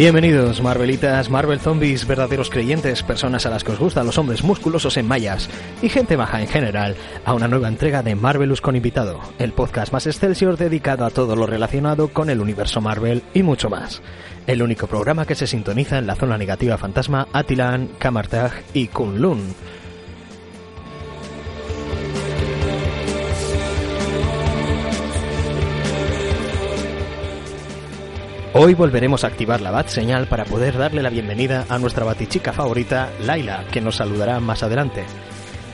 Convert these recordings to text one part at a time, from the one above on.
Bienvenidos, Marvelitas, Marvel Zombies, verdaderos creyentes, personas a las que os gustan los hombres musculosos en mallas y gente baja en general, a una nueva entrega de Marvelous con invitado, el podcast más excelsior dedicado a todo lo relacionado con el universo Marvel y mucho más. El único programa que se sintoniza en la zona negativa fantasma Atilan, Kamartag y Kunlun. Hoy volveremos a activar la bat señal para poder darle la bienvenida a nuestra batichica favorita, Laila, que nos saludará más adelante.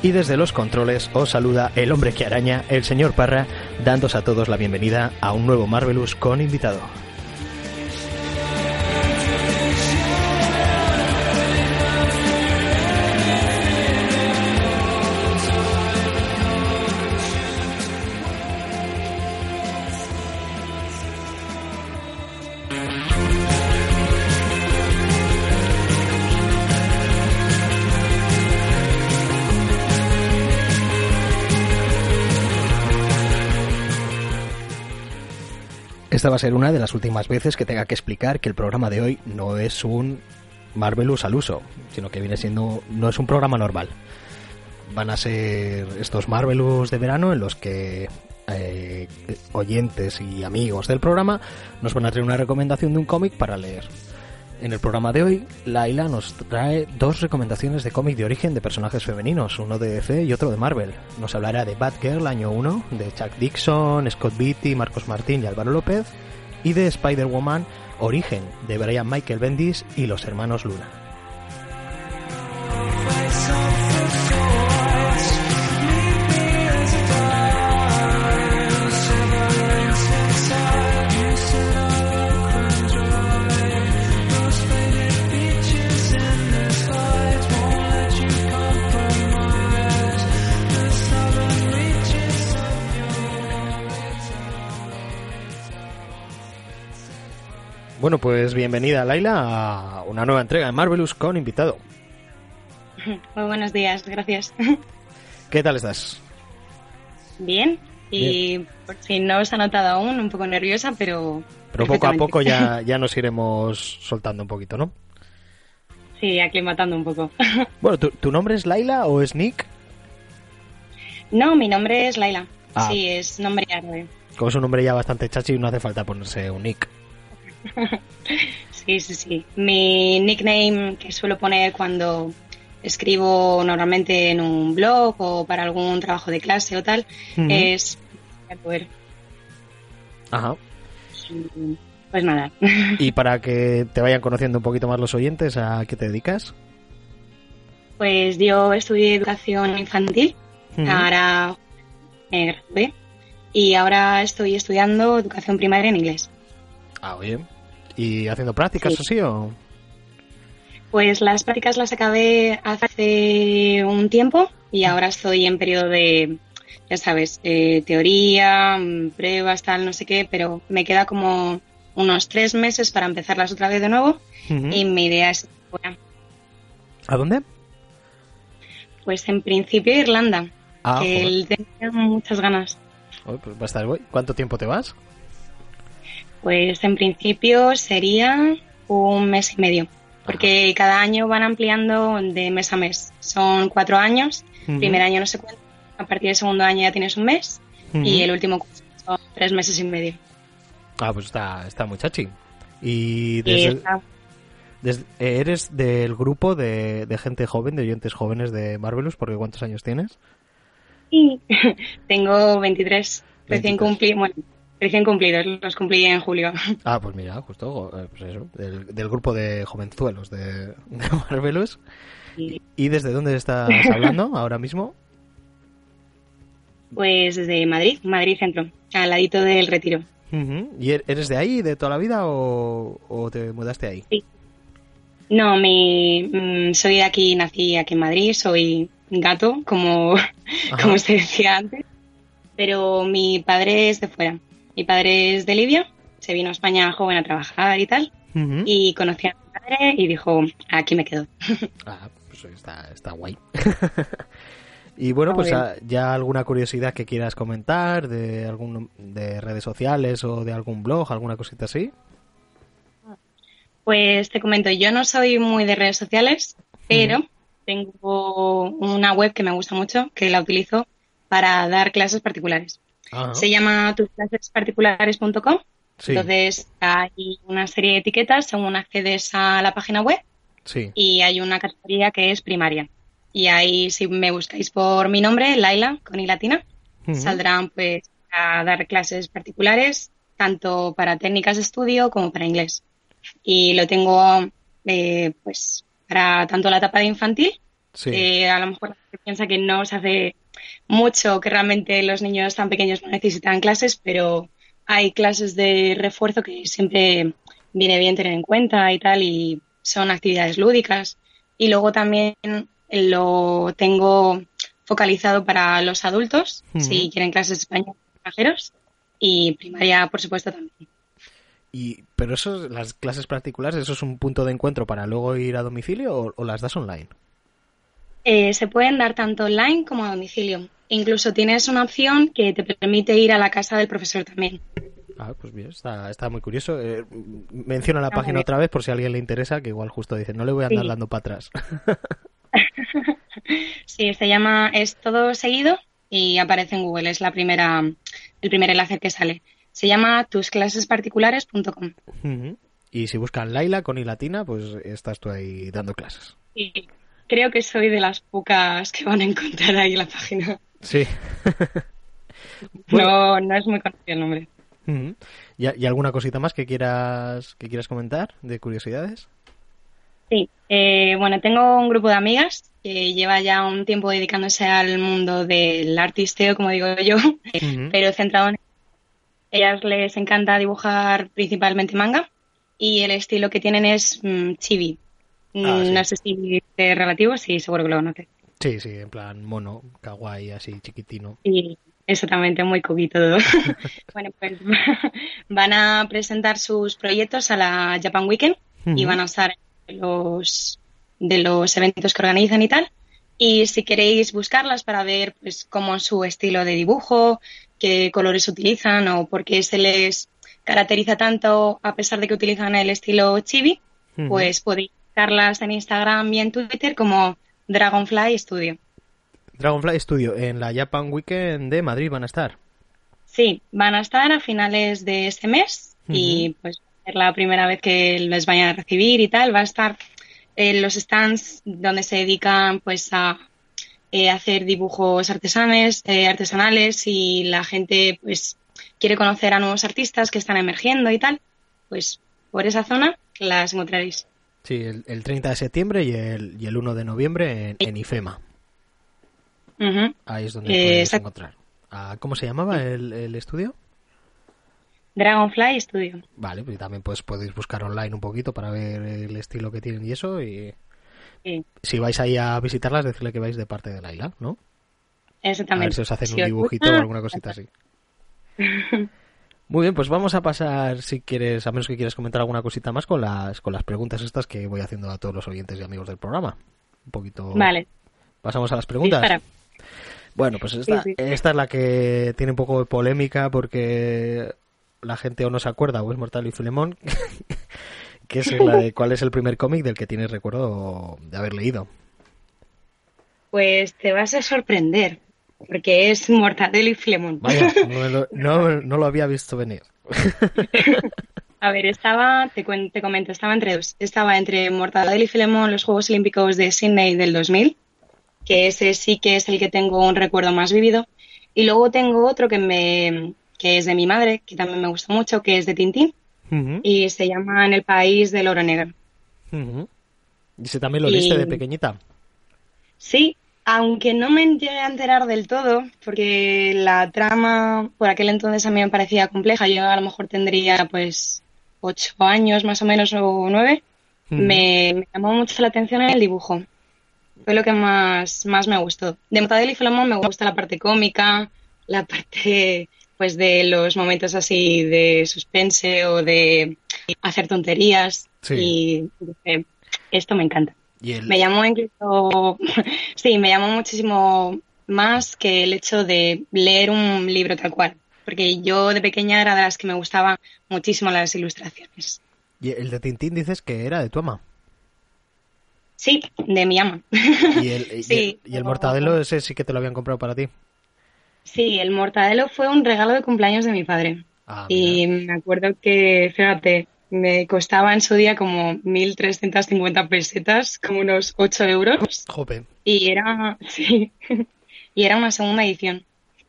Y desde los controles os saluda el hombre que araña, el señor Parra, dándos a todos la bienvenida a un nuevo Marvelous con invitado. Esta va a ser una de las últimas veces que tenga que explicar que el programa de hoy no es un Marvelous al uso, sino que viene siendo no es un programa normal. Van a ser estos Marvelous de verano en los que eh, oyentes y amigos del programa nos van a traer una recomendación de un cómic para leer. En el programa de hoy, Laila nos trae dos recomendaciones de cómic de origen de personajes femeninos, uno de DC y otro de Marvel. Nos hablará de Batgirl año 1, de Chuck Dixon, Scott Beatty, Marcos Martín y Álvaro López, y de Spider-Woman Origen, de Brian Michael Bendis y los hermanos Luna. Bueno, pues bienvenida Laila a una nueva entrega de Marvelous con invitado. Muy buenos días, gracias. ¿Qué tal estás? Bien, y por si no os ha notado aún, un poco nerviosa, pero... Pero poco a poco ya, ya nos iremos soltando un poquito, ¿no? Sí, aclimatando un poco. Bueno, ¿tu, tu nombre es Laila o es Nick? No, mi nombre es Laila. Ah. Sí, es nombre árabe. Como es un nombre ya bastante chachi, no hace falta ponerse un Nick. Sí, sí, sí. Mi nickname que suelo poner cuando escribo normalmente en un blog o para algún trabajo de clase o tal Ujú. es Poder. Ajá. Pues nada. Y para que te vayan conociendo un poquito más los oyentes, ¿a qué te dedicas? Pues yo estudié educación infantil, ahora me gradué y ahora estoy estudiando educación primaria en inglés. Ah, oye. ¿Y haciendo prácticas Sí. o sí? O... Pues las prácticas las acabé hace un tiempo y ahora estoy en periodo de, ya sabes, eh, teoría, mm, pruebas, tal, no sé qué, pero me queda como unos tres meses para empezarlas otra vez de nuevo y mi idea es fuera. ¿A dónde? Pues en principio Irlanda, Ah, que el- tenía muchas ganas. Oye, pues va a estar. ¿Cuánto tiempo te vas? Pues en principio sería un mes y medio, porque cada año van ampliando de mes a mes. Son cuatro años, primer año no se cuenta, a partir del segundo año ya tienes un mes y el último curso son tres meses y medio. Ah, pues está, está muy chachi. Y desde, está- desde- eh, eres del grupo de, de gente joven, de oyentes jóvenes de Marvelous, porque ¿cuántos años tienes? y tengo 23, 23. recién cumplí, bueno, recién cumplidos, los cumplí en julio. Ah, pues mira, justo, eh, pues eso, del, del grupo de jovenzuelos de, de Marvelous. Y, ¿Y desde dónde estás hablando ahora mismo? Pues desde Madrid, Madrid Centro, al ladito del Retiro. Ujú. ¿Y er- eres de ahí, de toda la vida, o, o te mudaste ahí? No, mi, mm, soy de aquí, nací aquí en Madrid, soy gato, como, como se decía antes, pero mi padre es de fuera. Mi padre es de Libia, se vino a España joven a trabajar y tal, y conocí a mi padre y dijo, aquí me quedo. Ah, pues está, está guay. y bueno, Está pues ah, ya alguna curiosidad que quieras comentar de algún de redes sociales o de algún blog, alguna cosita así. Pues te comento, yo no soy muy de redes sociales, pero tengo una web que me gusta mucho, que la utilizo para dar clases particulares. Se llama tusclasesparticulares.com. Entonces hay una serie de etiquetas según accedes a la página web. Y hay una categoría que es primaria. Y ahí si me buscáis por mi nombre, Laila, con i latina, saldrán pues a dar clases particulares, tanto para técnicas de estudio como para inglés. Y lo tengo eh, pues para tanto la etapa de infantil, que a lo mejor piensa que no se hace mucho, que realmente los niños tan pequeños no necesitan clases, pero hay clases de refuerzo que siempre viene bien tener en cuenta y tal, y son actividades lúdicas. Y luego también lo tengo focalizado para los adultos, si quieren clases de español extranjeros, y primaria, por supuesto, también. Y, pero eso, las clases particulares, ¿eso es un punto de encuentro para luego ir a domicilio o, las das online? Eh, se pueden dar tanto online como a domicilio. Incluso tienes una opción que te permite ir a la casa del profesor también. Ah, pues bien, está, está muy curioso. Eh, menciona la página otra vez por si a alguien le interesa, que igual justo dice, no le voy a andar dando para atrás. sí, se llama Es todo seguido y aparece en Google, es la primera, el primer enlace que sale. Se llama tusclasesparticulares.com. Y si buscan Laila con i latina, pues estás tú ahí dando clases. Sí, creo que soy de las pocas que van a encontrar ahí la página. Sí. no, no es muy conocido el nombre. ¿Y, alguna cosita más que quieras que quieras comentar de curiosidades? Sí, eh, bueno, tengo un grupo de amigas que lleva ya un tiempo dedicándose al mundo del artisteo, como digo yo, pero centrado en ellas les encanta dibujar principalmente manga y el estilo que tienen es mm, chibi. Ah, no sé si es relativo, sí, seguro que lo conoces. Sí, sí, en plan mono, kawaii, así chiquitino. Sí, exactamente, muy cubito todo. bueno, pues van a presentar sus proyectos a la Japan Weekend y van a estar los de los eventos que organizan y tal. Y si queréis buscarlas para ver pues cómo es su estilo de dibujo, qué colores utilizan o por qué se les caracteriza tanto a pesar de que utilizan el estilo chibi, pues podéis buscarlas en Instagram y en Twitter como Dragonfly Studio. Dragonfly Studio, en la Japan Weekend de Madrid van a estar. Sí, van a estar a finales de este mes y pues es la primera vez que les vayan a recibir y tal. Va a estar en los stands donde se dedican pues a eh, hacer dibujos artesanes, eh, artesanales y la gente pues quiere conocer a nuevos artistas que están emergiendo y tal, pues por esa zona las encontraréis. Sí, el, 30 de septiembre y el, y el 1 de noviembre en, IFEMA. Ahí es donde puedes encontrar. Ah, ¿Cómo se llamaba el, el estudio? Dragonfly Studio. Vale, pues también pues podéis buscar online un poquito para ver el estilo que tienen y eso. Y si vais ahí a visitarlas, decirle que vais de parte de Laila, ¿no? Exactamente. A ver si os hacen un dibujito o alguna cosita así. Muy bien, pues vamos a pasar, si quieres, a menos que quieras comentar alguna cosita más con las, con las preguntas estas que voy haciendo a todos los oyentes y amigos del programa. Un poquito. Vale. Pasamos a las preguntas. Bueno, pues esta, esta es la que tiene un poco de polémica porque la gente o no se acuerda o es Mortal y Filemón, que es la de cuál es el primer cómic del que tienes recuerdo de haber leído. Pues te vas a sorprender, porque es Mortadelo y Filemón. Vaya, no, lo había visto venir. A ver, estaba, te, te comento, estaba entre dos. Estaba entre Mortadelo y Filemón, los Juegos Olímpicos de Sydney del 2000, que ese sí que es el que tengo un recuerdo más vivido. Y luego tengo otro que me, que es de mi madre, que también me gusta mucho, que es de Tintín, y se llama En el país del oro negro. ¿Y ese también lo leíste de pequeñita? Sí, aunque no me llegué a enterar del todo, porque la trama por aquel entonces a mí me parecía compleja, yo a lo mejor tendría pues ocho años más o menos o nueve, me, llamó mucho la atención el dibujo. Fue lo que más, más me gustó. De Mortadelo y Filemón me gusta la parte cómica, la parte pues de los momentos así de suspense o de hacer tonterías y esto me encanta. Me llamó incluso, sí, me llamó muchísimo más que el hecho de leer un libro tal cual, porque yo de pequeña era de las que me gustaban muchísimo las ilustraciones. Y el de Tintín dices que era de tu ama. Sí, de mi ama. ¿Y el, y el, mortadelo ese sí que te lo habían comprado para ti? Sí, el mortadelo fue un regalo de cumpleaños de mi padre. Ah, y me acuerdo que, fíjate, me costaba en su día como 1.350 pesetas, como unos 8 euros. Jope. Y era, sí, y era una segunda edición.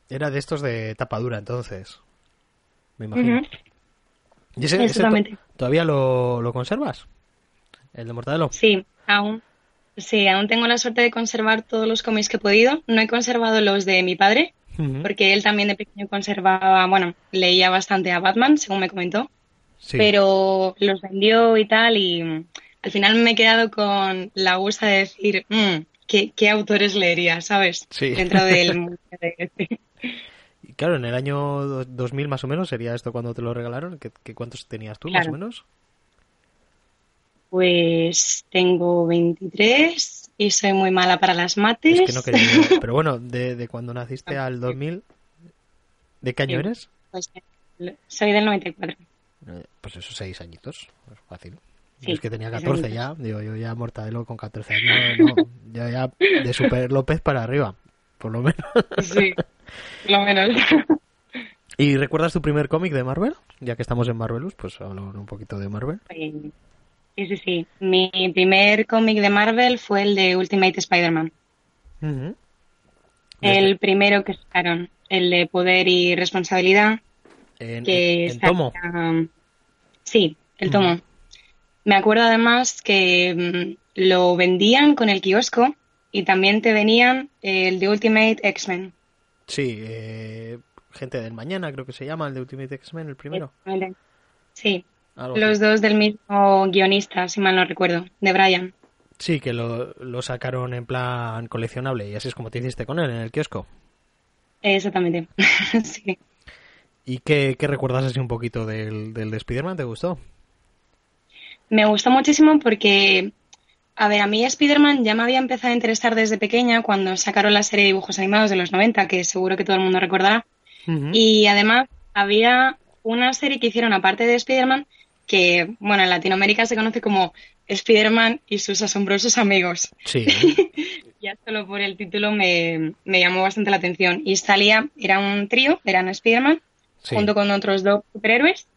Era de estos de tapadura, entonces. Me imagino. ¿Y ese, Exactamente. todavía lo, lo conservas? ¿El de Mortadelo? Sí, aún. Sí, aún tengo la suerte de conservar todos los cómics que he podido. No he conservado los de mi padre, porque él también de pequeño conservaba, bueno, leía bastante a Batman, según me comentó, pero los vendió y tal, y al final me he quedado con la gusta de decir, mm, ¿qué, autores leería, sabes? Sí. Dentro del mundo de este. Y claro, en el año 2000 más o menos sería esto cuando te lo regalaron. ¿Qué, cuántos tenías tú más o menos? Pues tengo 23 y soy muy mala para las mates. Es que no quería, pero bueno, de, cuando naciste al 2000, ¿de qué año eres? Pues soy del 94. Eh, pues esos seis añitos, es fácil. es que tenía 14 ya, digo, yo ya mortadelo con 14 años, no, ya, ya de Super López para arriba, por lo menos. Sí, lo menos. ¿Y recuerdas tu primer cómic de Marvel? Ya que estamos en Marvelous, pues hablamos un poquito de Marvel. Sí, sí, sí. Mi primer cómic de Marvel fue el de Ultimate Spider-Man. El primero que sacaron, el de Poder y Responsabilidad. ¿En, que tomo? Sí, el tomo. Me acuerdo además que mm, lo vendían con el kiosco y también te venían el de Ultimate X-Men. Sí, eh, gente del mañana creo que se llama, el de Ultimate X-Men, el primero. Sí, los dos del mismo guionista, si mal no recuerdo, de Brian. Sí, que lo, lo, sacaron en plan coleccionable y así es como te hiciste con él en el kiosco. Exactamente, sí. ¿Y qué, recuerdas así un poquito del, del de Spider-Man? ¿Te gustó? Me gustó muchísimo porque, a ver, a mí Spider-Man ya me había empezado a interesar desde pequeña cuando sacaron la serie de dibujos animados de los 90, que seguro que todo el mundo recordará. Y además había una serie que hicieron aparte de Spider-Man que, bueno, en Latinoamérica se conoce como Spider-Man y sus asombrosos amigos. Sí. ya solo por el título me, llamó bastante la atención. Y salía, era un trío, eran Spider-Man, junto con otros dos superhéroes,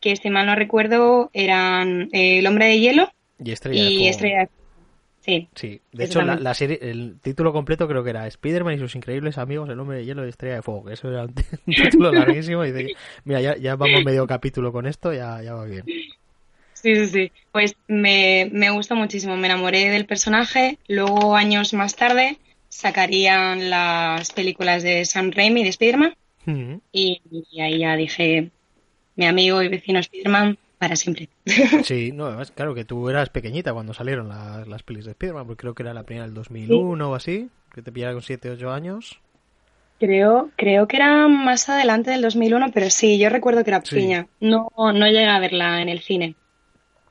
que si mal no recuerdo eran eh, El Hombre de Hielo y Estrella, Sí. Sí, de hecho la, serie, el título completo creo que era Spider-Man y sus increíbles amigos, el hombre de hielo y estrella de fuego. Eso era un título larguísimo y de, mira, ya, ya, vamos medio capítulo con esto, ya, ya va bien. Sí, sí, sí. Pues me, me gustó muchísimo, me enamoré del personaje. Luego, años más tarde, sacarían las películas de Sam Raimi de Spider-Man. Y, y ahí ya dije, mi amigo y vecino Spider-Man, para siempre. Sí, no, es claro que tú eras pequeñita cuando salieron las, las pelis de Spider-Man, porque creo que era la primera del 2001 o así, que te pillara con 7, 8 años. Creo, creo que era más adelante del 2001, pero sí, yo recuerdo que era pequeña. No, no llegué a verla en el cine.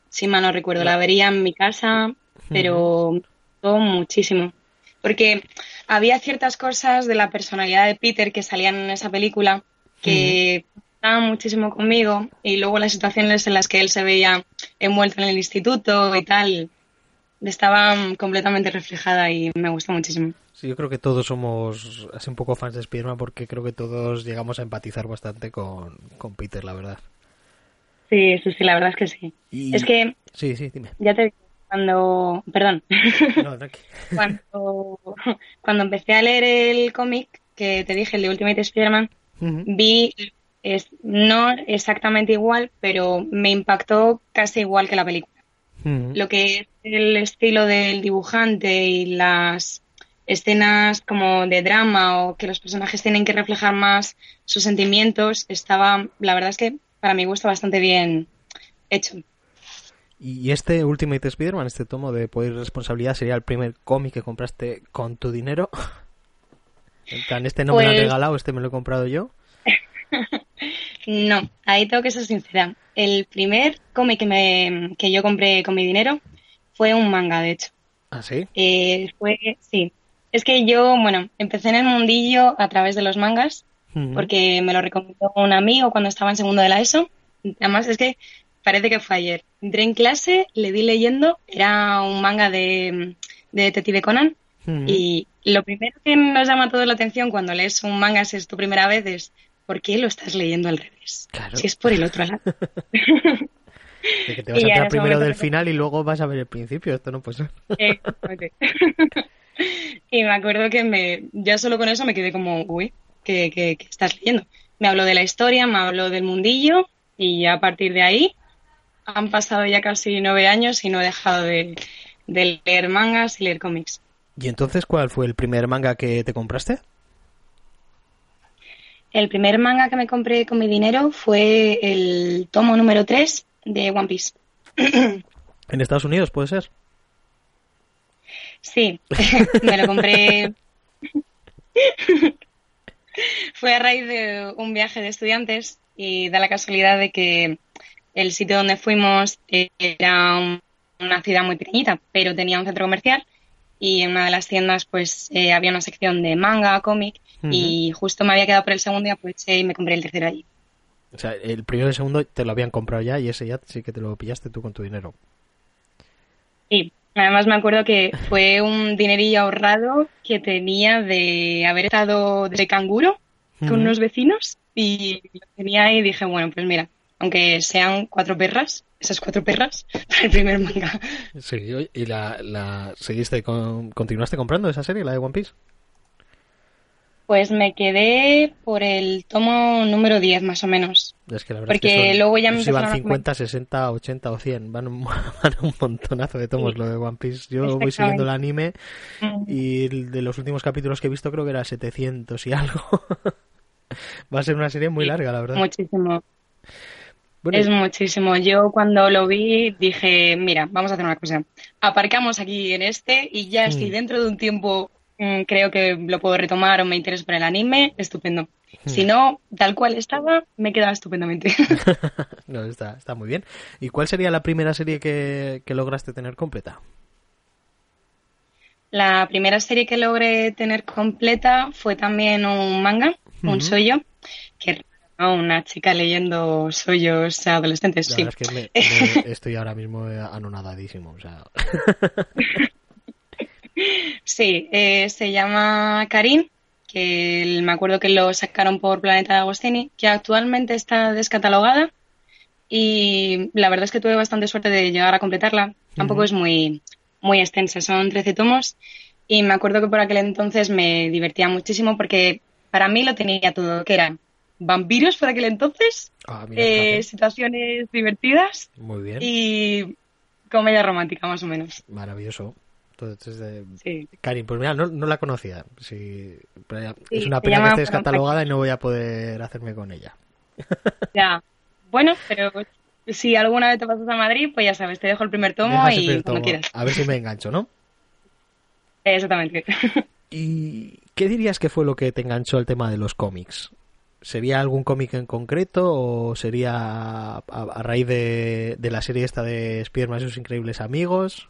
Si mal no recuerdo, la vería en mi casa, pero todo muchísimo. Porque había ciertas cosas de la personalidad de Peter que salían en esa película que estaba muchísimo conmigo y luego las situaciones en las que él se veía envuelto en el instituto y tal, estaba completamente reflejada y me gustó muchísimo. Sí, yo creo que todos somos así un poco fans de Spiderman porque creo que todos llegamos a empatizar bastante con, Peter, la verdad. Sí, sí, sí, la verdad es que sí. Es que... Sí, sí, dime. Ya te cuando... Perdón. No, cuando, cuando empecé a leer el cómic que te dije, el de Ultimate Spider-Man, vi es no exactamente igual, pero me impactó casi igual que la película. Lo que es el estilo del dibujante y las escenas como de drama o que los personajes tienen que reflejar más sus sentimientos, estaba, la verdad es que para mi gusto bastante bien hecho. ¿Y este Ultimate Spider-Man, este tomo de Poder y Responsabilidad, sería el primer cómic que compraste con tu dinero? En plan, este no me lo han pues regalado, este me lo he comprado yo. no, ahí tengo que ser sincera. El primer cómic que, me, que yo compré con mi dinero fue un manga, de hecho. ¿Ah, sí? Eh, fue, sí. Es que yo, bueno, empecé en el mundillo a través de los mangas, porque me lo recomendó un amigo cuando estaba en segundo de la ESO. Además, es que parece que fue ayer. Entré en clase, le di leyendo, era un manga de, de Detective Conan. Y lo primero que nos llama a todos la atención cuando lees un manga, si es tu primera vez, es ¿por qué lo estás leyendo al revés? Si es por el otro lado. De que te vas a enterar primero del final y luego vas a ver el principio, esto no puede ser. y me acuerdo que me, ya solo con eso me quedé como, uy, ¿qué, qué, estás leyendo? Me habló de la historia, me habló del mundillo y a partir de ahí han pasado ya casi nueve años y no he dejado de, de leer mangas y leer cómics. ¿Y entonces cuál fue el primer manga que te compraste? El primer manga que me compré con mi dinero fue el tomo número 3 de One Piece. ¿En Estados Unidos puede ser? Sí, me lo compré. Fue a raíz de un viaje de estudiantes y da la casualidad de que el sitio donde fuimos era una ciudad muy pequeñita, pero tenía un centro comercial y en una de las tiendas pues eh, había una sección de manga, cómic y justo me había quedado por el segundo y aproveché y me compré el tercero allí. O sea, el primero y el segundo te lo habían comprado ya y ese ya sí que te lo pillaste tú con tu dinero. Sí, además me acuerdo que fue un dinerillo ahorrado que tenía de haber estado de canguro con unos vecinos y lo tenía y dije, bueno, pues mira, aunque sean cuatro perras, esas cuatro perras, para el primer manga. Sí, ¿y la, la seguiste, con, continuaste comprando esa serie, la de One Piece? Pues me quedé por el tomo número 10 más o menos. Es que la verdad Porque es que luego ya me van 50, 60, 80 o 100. Van, van un montonazo de tomos lo de One Piece. Yo voy siguiendo el anime mm. y de los últimos capítulos que he visto creo que era 700 y algo. Va a ser una serie muy larga, la verdad. Muchísimo. Es muchísimo. Yo cuando lo vi dije, mira, vamos a hacer una cosa. Aparcamos aquí en este y ya si mm. dentro de un tiempo Mm, creo que lo puedo retomar o me interesa por el anime, estupendo. Hmm. Si no, tal cual estaba, me quedaba estupendamente. no, está, está muy bien. ¿Y cuál sería la primera serie que, lograste tener completa? La primera serie que logré tener completa fue también un manga, un soyo, que una chica leyendo soyos adolescentes, sí. Es que estoy ahora mismo anonadadísimo, o sea... Sí, eh, se llama Karin, que me acuerdo que lo sacaron por Planeta de Agostini, que actualmente está descatalogada y la verdad es que tuve bastante suerte de llegar a completarla. Tampoco es muy, muy extensa, son 13 tomos y me acuerdo que por aquel entonces me divertía muchísimo porque para mí lo tenía todo, que eran vampiros por aquel entonces, ah, eh, situaciones divertidas y comedia romántica más o menos. Maravilloso. Entonces, Karin, pues mira, no, la conocía. es una pena que esté descatalogada y no voy a poder hacerme con ella. Ya. Bueno, pero si alguna vez te pasas a Madrid, pues ya sabes, te dejo el primer tomo y como quieras. A ver si me engancho, ¿no? Exactamente. ¿Y qué dirías que fue lo que te enganchó el tema de los cómics? ¿Sería algún cómic en concreto o sería a, raíz de, de, la serie esta de Spider-Man y sus increíbles amigos?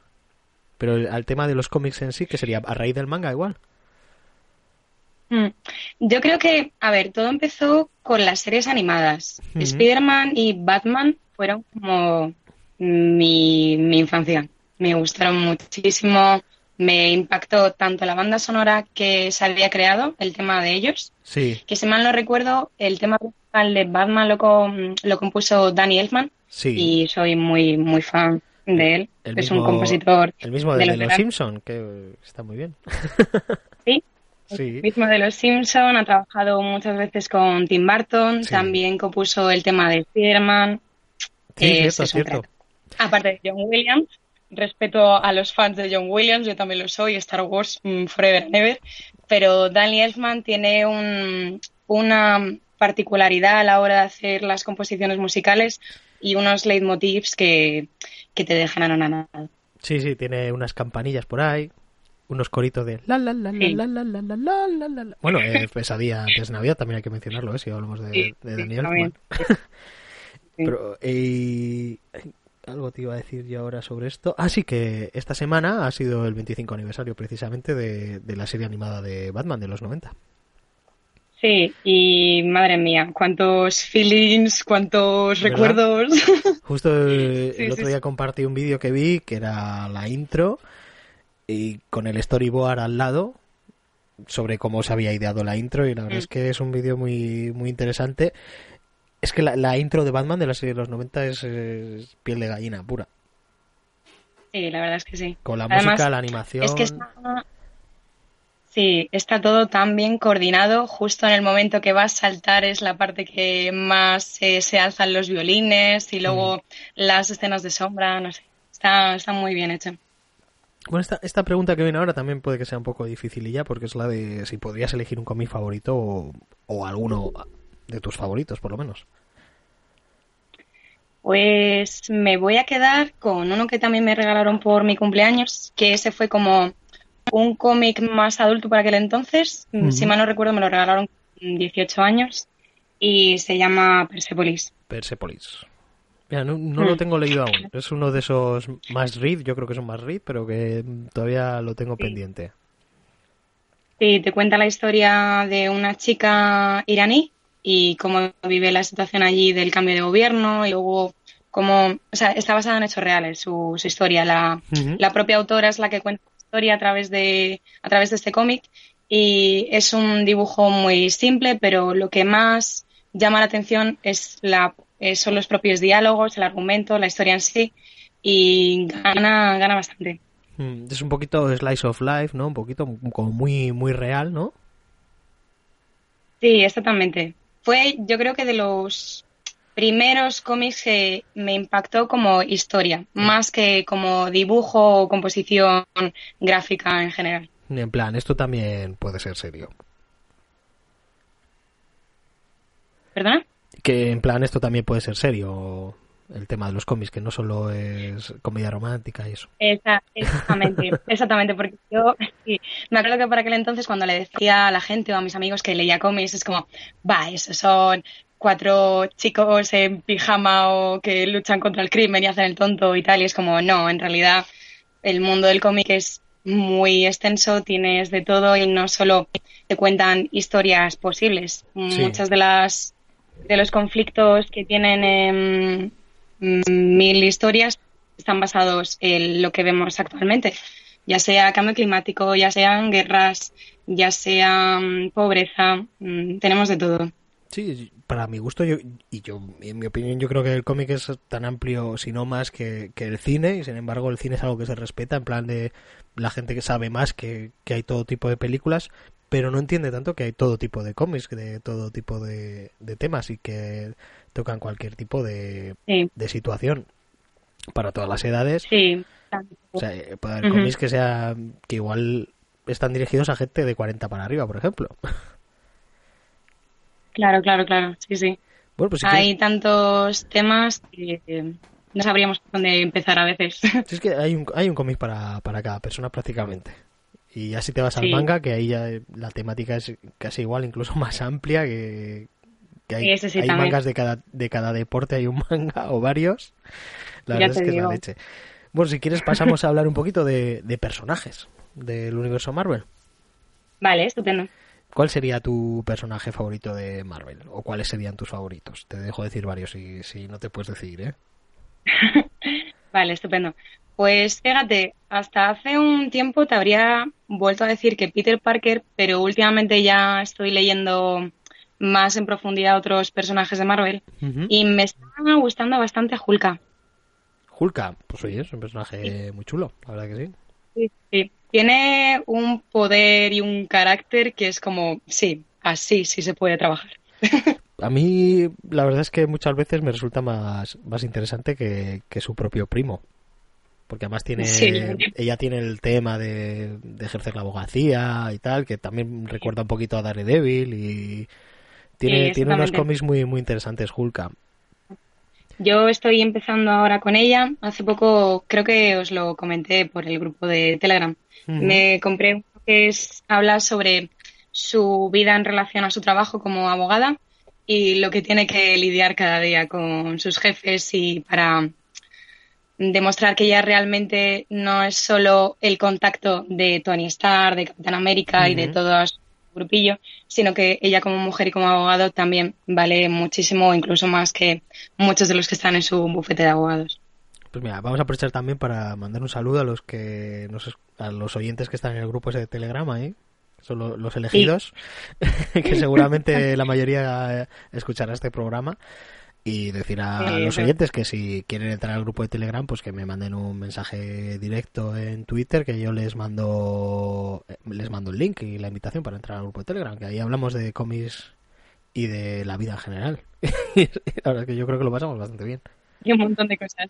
Pero al tema de los cómics en sí, que sería a raíz del manga igual. Mm. Yo creo que, a ver, todo empezó con las series animadas. Spider-Man y Batman fueron como mi, mi infancia. Me gustaron muchísimo. Me impactó tanto la banda sonora que se había creado, el tema de ellos, sí. que si mal no recuerdo, el tema principal de Batman lo, lo compuso Danny Elfman sí. y soy muy, muy fan de él. es un compositor. El mismo de, Los, Simpson, que está muy bien. sí. El mismo de Los Simpson, ha trabajado muchas veces con Tim Burton, también compuso el tema de Spider-Man. Sí, cierto, Aparte de John Williams, respeto a los fans de John Williams, yo también lo soy, Star Wars mm, Forever and Ever, pero Danny Elfman tiene un, una particularidad a la hora de hacer las composiciones musicales y unos leitmotivs que, que te dejan anonadado. Sí, sí, tiene unas campanillas por ahí, unos coritos de la la la la la la la la la la la Bueno, eh, pesadilla antes de Navidad también hay que mencionarlo, ¿eh? si hablamos de, de Daniel. Pero, eh, algo te iba a decir yo ahora sobre esto. Así que esta semana ha sido el 25 aniversario precisamente de, de la serie animada de Batman de los 90. Sí, y madre mía, cuántos feelings, cuántos recuerdos. Justo el, otro día compartí un vídeo que vi que era la intro y con el storyboard al lado sobre cómo se había ideado la intro y la verdad es mm. que es un vídeo muy, muy interesante. Es que la, intro de Batman de la serie de los 90 es, piel de gallina pura. Sí, la verdad es que sí. Con la música, la animación. Es que está, sí, está todo tan bien coordinado. Justo en el momento que va a saltar es la parte que más se alzan los violines y luego mm. las escenas de sombra, no sé. Está, está muy bien hecho. Bueno, esta, esta pregunta que viene ahora también puede que sea un poco difícil ya, porque es la de si podrías elegir un cómic favorito o, alguno de tus favoritos, por lo menos. Pues me voy a quedar con uno que también me regalaron por mi cumpleaños, que ese fue como un cómic más adulto para aquel entonces. Si mal no recuerdo, me lo regalaron con 18 años y se llama Persepolis. Persepolis. Mira, no, lo hmm. tengo leído aún. Es uno de esos más read, yo creo que son más read, pero que todavía lo tengo pendiente. Sí, te cuenta la historia de una chica iraní y cómo vive la situación allí del cambio de gobierno y luego cómo, o sea, está basada en hechos reales su, historia. La, la propia autora es la que cuenta la historia a través de, a través de este cómic y es un dibujo muy simple, pero lo que más llama la atención es la eh, son los propios diálogos, el argumento, la historia en sí, y gana, gana bastante. Mm, es un poquito slice of life, ¿no? Un poquito como muy, muy real, ¿no? Sí, exactamente. Fue, yo creo que de los primeros cómics que me impactó como historia, mm. más que como dibujo o composición gráfica en general. En plan, esto también puede ser serio. ¿Perdona? que en plan esto también puede ser serio el tema de los cómics, que no solo es comedia romántica y eso. exactamente, exactamente, porque yo me acuerdo que por aquel entonces cuando le decía a la gente o a mis amigos que leía cómics, es como, va, esos son cuatro chicos en pijama o que luchan contra el crimen y hacen el tonto y tal, y es como, no, en realidad el mundo del cómic es muy extenso, tienes de todo y no solo te cuentan historias posibles. Muchas de las de los conflictos que tienen en mil historias están basados en lo que vemos actualmente, ya sea cambio climático, ya sean guerras, ya sea mm, pobreza, mm, tenemos de todo. Sí, para mi gusto yo, y yo, en mi opinión, yo creo que el cómic es tan amplio, si no más, que, el cine, y sin embargo el cine es algo que se respeta, en plan de la gente que sabe más que, que hay todo tipo de películas, pero no entiende tanto que hay todo tipo de cómics, de todo tipo de, temas y que tocan cualquier tipo de, situación para todas las edades. Sí. O sea, eh, puede haber cómics que sea que igual están dirigidos a gente de 40 para arriba, por ejemplo. Claro, claro, claro. Sí, sí. Bueno, pues hay tantos temas que no sabríamos dónde empezar a veces. es que hay un, hay un cómic para, para cada persona prácticamente. Y ya si te vas al manga, que ahí ya la temática es casi igual, incluso más amplia, que, hay, mangas de cada, de cada deporte, hay un manga o varios. La verdad es que es la leche. Bueno, si quieres pasamos a hablar un poquito de, personajes del universo Marvel. Vale, estupendo. ¿Cuál sería tu personaje favorito de Marvel? ¿O cuáles serían tus favoritos? Te dejo decir varios si, si no te puedes decir, ¿eh? vale, estupendo. Pues fíjate, hasta hace un tiempo te habría vuelto a decir que Peter Parker, pero últimamente ya estoy leyendo más en profundidad otros personajes de Marvel y me está gustando bastante Hulka. Hulka, pues oye, es un personaje muy chulo, la verdad que sí. Sí, sí. Tiene un poder y un carácter que es como, sí, así sí se puede trabajar. A mí, la verdad es que muchas veces me resulta más, más interesante que, que su propio primo porque además tiene ella tiene el tema de, ejercer la abogacía y tal que también recuerda un poquito a Daredevil y tiene tiene unos cómics muy muy interesantes Hulka yo estoy empezando ahora con ella. Hace poco creo que os lo comenté por el grupo de Telegram. Me compré uno que es habla sobre su vida en relación a su trabajo como abogada y lo que tiene que lidiar cada día con sus jefes y para demostrar que ella realmente no es solo el contacto de Tony Stark, de Capitán América y de todos grupillo, sino que ella como mujer y como abogado también vale muchísimo, incluso más que muchos de los que están en su bufete de abogados. Pues mira, vamos a aprovechar también para mandar un saludo a los que a los oyentes que están en el grupo ese de Telegram ahí, son los elegidos, que seguramente la mayoría escuchará este programa. Y decir a los oyentes que si quieren entrar al grupo de Telegram, pues que me manden un mensaje directo en Twitter, que yo les mando les mando el link y la invitación para entrar al grupo de Telegram, que ahí hablamos de cómics y de la vida en general. la verdad es que yo creo que lo pasamos bastante bien. Y un montón de cosas.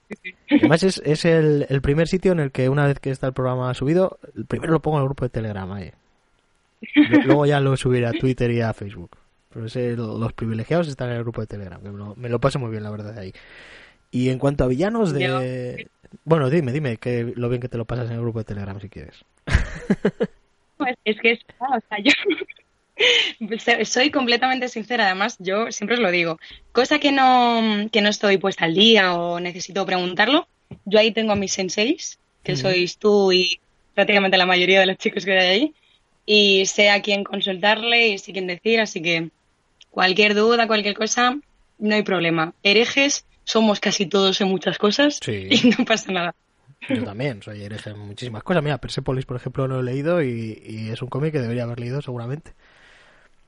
Además es, es el, el, primer sitio en el que una vez que está el programa subido, primero lo pongo el grupo de Telegram. Ahí. Luego ya lo subiré a Twitter y a Facebook. Pero ese, los privilegiados están en el grupo de Telegram. me, lo, paso muy bien, la verdad, ahí. Y en cuanto a villanos de... Bueno, dime, dime que lo bien que te lo pasas en el grupo de Telegram si quieres. Pues es que es... O sea, yo soy completamente sincera, además, yo siempre os lo digo. Cosa que no, que no estoy puesta al día o necesito preguntarlo, yo ahí tengo a mis senseis, que sois tú y prácticamente la mayoría de los chicos que hay ahí, y sé a quién consultarle y sé quién decir, así que cualquier duda, cualquier cosa, no hay problema. Herejes somos casi todos en muchas cosas y no pasa nada. Yo también soy hereje en muchísimas cosas. Mira, Persepolis, por ejemplo, no lo he leído y, es un cómic que debería haber leído seguramente.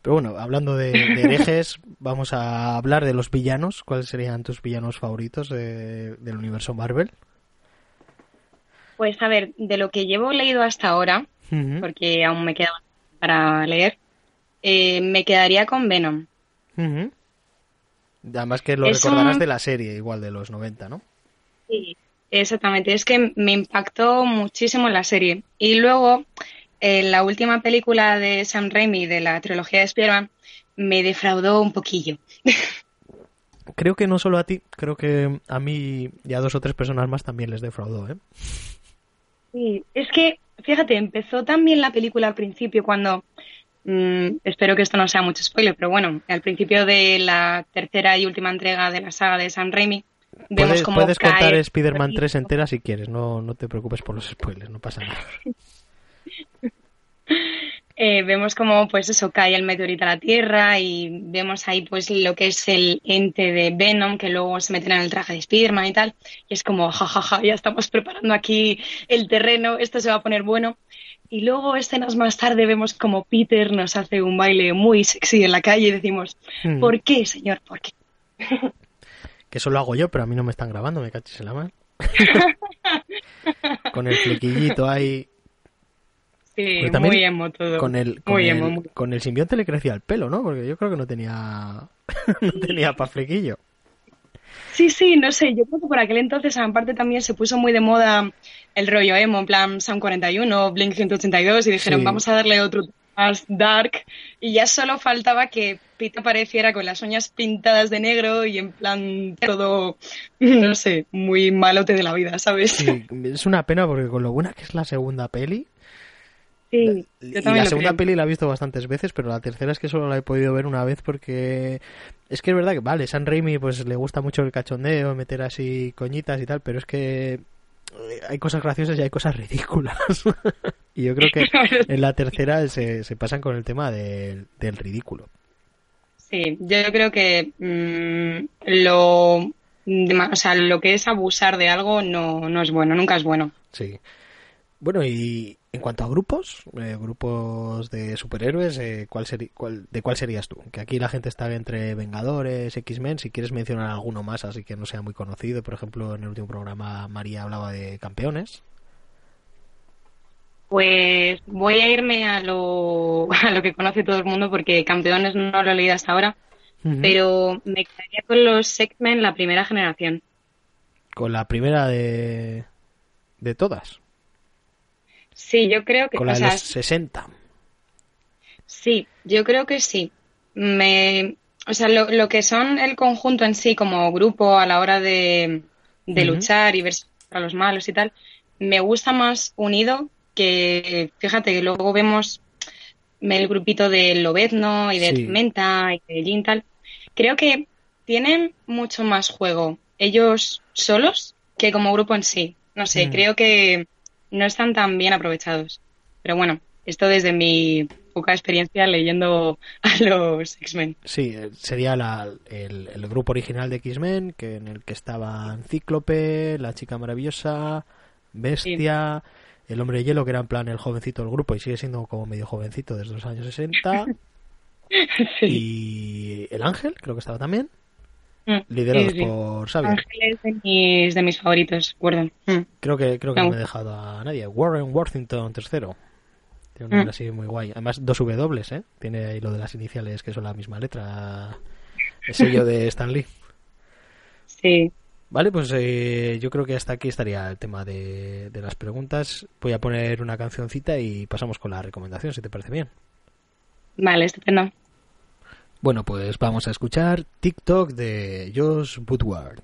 Pero bueno, hablando de, herejes, vamos a hablar de los villanos. ¿Cuáles serían tus villanos favoritos del universo Marvel? Pues a ver, de lo que llevo leído hasta ahora, porque aún me queda para leer, eh, me quedaría con Venom. Además que lo recordarás de la serie, igual de los 90, ¿no? Sí, exactamente. Es que me impactó muchísimo la serie. Y luego, en la última película de Sam Raimi, de la trilogía de spider me defraudó un poquillo. creo que no solo a ti, creo que a mí y a dos o tres personas más también les defraudó, ¿eh? Sí, es que, fíjate, empezó también la película al principio cuando Mm, espero que esto no sea mucho spoiler, pero bueno, al principio de la tercera y última entrega de la saga de Sam Raimi, vemos cómo Puedes contar Spider-Man 3 entera si quieres, no, no te preocupes por los spoilers, no pasa nada. eh, vemos cómo pues eso cae el meteorito a la Tierra y vemos ahí pues lo que es el ente de Venom que luego se mete en el traje de Spider-Man y tal y es como jajaja ya estamos preparando aquí el terreno esto se va a poner bueno y luego escenas más tarde vemos como Peter nos hace un baile muy sexy en la calle y decimos, hmm. ¿por qué, señor? ¿Por qué? que eso lo hago yo, pero a mí no me están grabando, me cachis en la mano. con el flequillito ahí. Sí, muy emo todo. Con el, con, el, con el simbionte le crecía el pelo, ¿no? Porque yo creo que no tenía, no tenía pa' flequillo. Sí, sí, no sé, yo creo que por aquel entonces aparte también se puso muy de moda el rollo emo, en plan Sound 41, Blink 182 y dijeron vamos a darle otro más dark y ya solo faltaba que Pete apareciera con las uñas pintadas de negro y en plan todo, no sé, muy malote de la vida, ¿sabes? Sí, es una pena porque con lo buena que es la segunda peli, Sí, y la segunda peli la he visto bastantes veces, pero la tercera es que solo la he podido ver una vez porque es que es verdad que, vale, San Raimi pues le gusta mucho el cachondeo, meter así coñitas y tal, pero es que eh, hay cosas graciosas y hay cosas ridículas. y yo creo que en la tercera se, se pasan con el tema del ridículo. Sí, yo creo que mm, lo, o sea, lo que es abusar de algo no, no es bueno, nunca es bueno. Sí. Bueno, y en cuanto a grupos, eh, grupos de superhéroes, eh, ¿cuál cuál, ¿de cuál serías tú? Que aquí la gente está entre Vengadores, X-Men, si quieres mencionar alguno más, así que no sea muy conocido. Por ejemplo, en el último programa María hablaba de campeones. Pues voy a irme a lo, a lo que conoce todo el mundo porque campeones no lo he leído hasta ahora, pero me quedaría con los X-Men la primera generación. Con la primera de, de todas. Sí, yo creo que... Con la de los 60. Sí, yo creo que sí. Me, o sea, lo, que son el conjunto en sí como grupo a la hora de, luchar y ver a los malos y tal, me gusta más unido que, fíjate, que luego vemos el grupito de Lobezno y de sí. y de Jin tal. Creo que tienen mucho más juego ellos solos que como grupo en sí. No sé, mm. creo que no están tan bien aprovechados. Pero bueno, esto desde mi poca experiencia leyendo a los X-Men. Sí, eh, sería el, grupo original de X-Men, que en el que estaban Cíclope, la chica maravillosa, Bestia, el hombre de hielo, que era en plan el jovencito del grupo y sigue siendo como medio jovencito desde los años 60. Y el ángel, creo que estaba también. Mm, liderados por Xavier. Ángel es de mis, de mis favoritos, Gordon. Mm. Creo que, creo que no. me he dejado a nadie. Warren Worthington tercero. Tiene un nombre mm. así muy guay. Además, dos W, ¿eh? Tiene ahí lo de las iniciales que son la misma letra. El sello de Stan Lee. Sí. Vale, pues eh, yo creo que hasta aquí estaría el tema de, de las preguntas. Voy a poner una cancioncita y pasamos con la recomendación, si te parece bien. Vale, estupendo. Bueno, pues vamos a escuchar TikTok de Josh Woodward.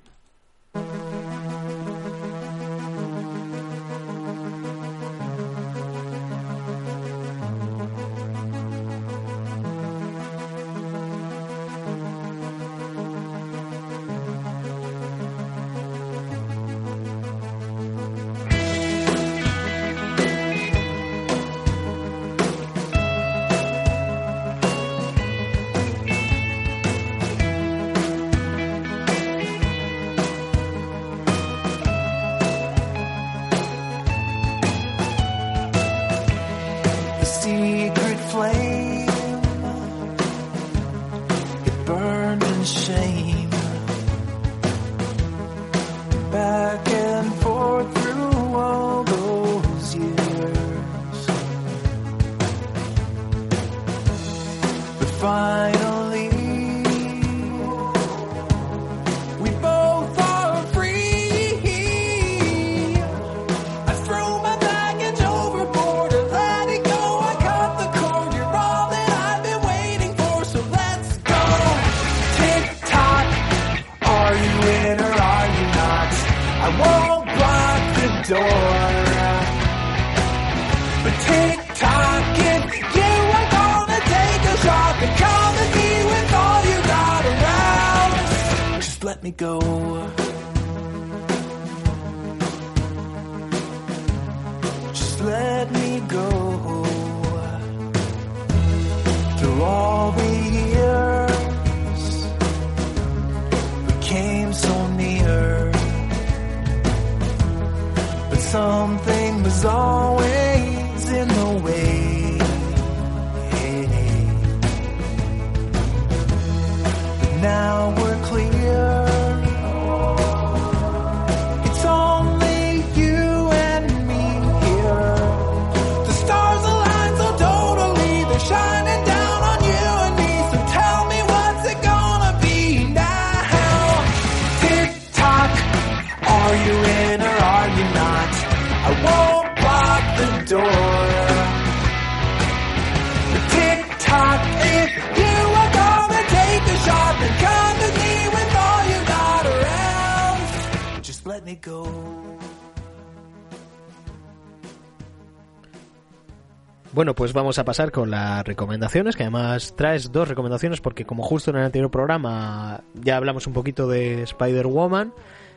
Bueno, pues vamos a pasar con las recomendaciones, que además traes dos recomendaciones porque como justo en el anterior programa ya hablamos un poquito de Spider-Woman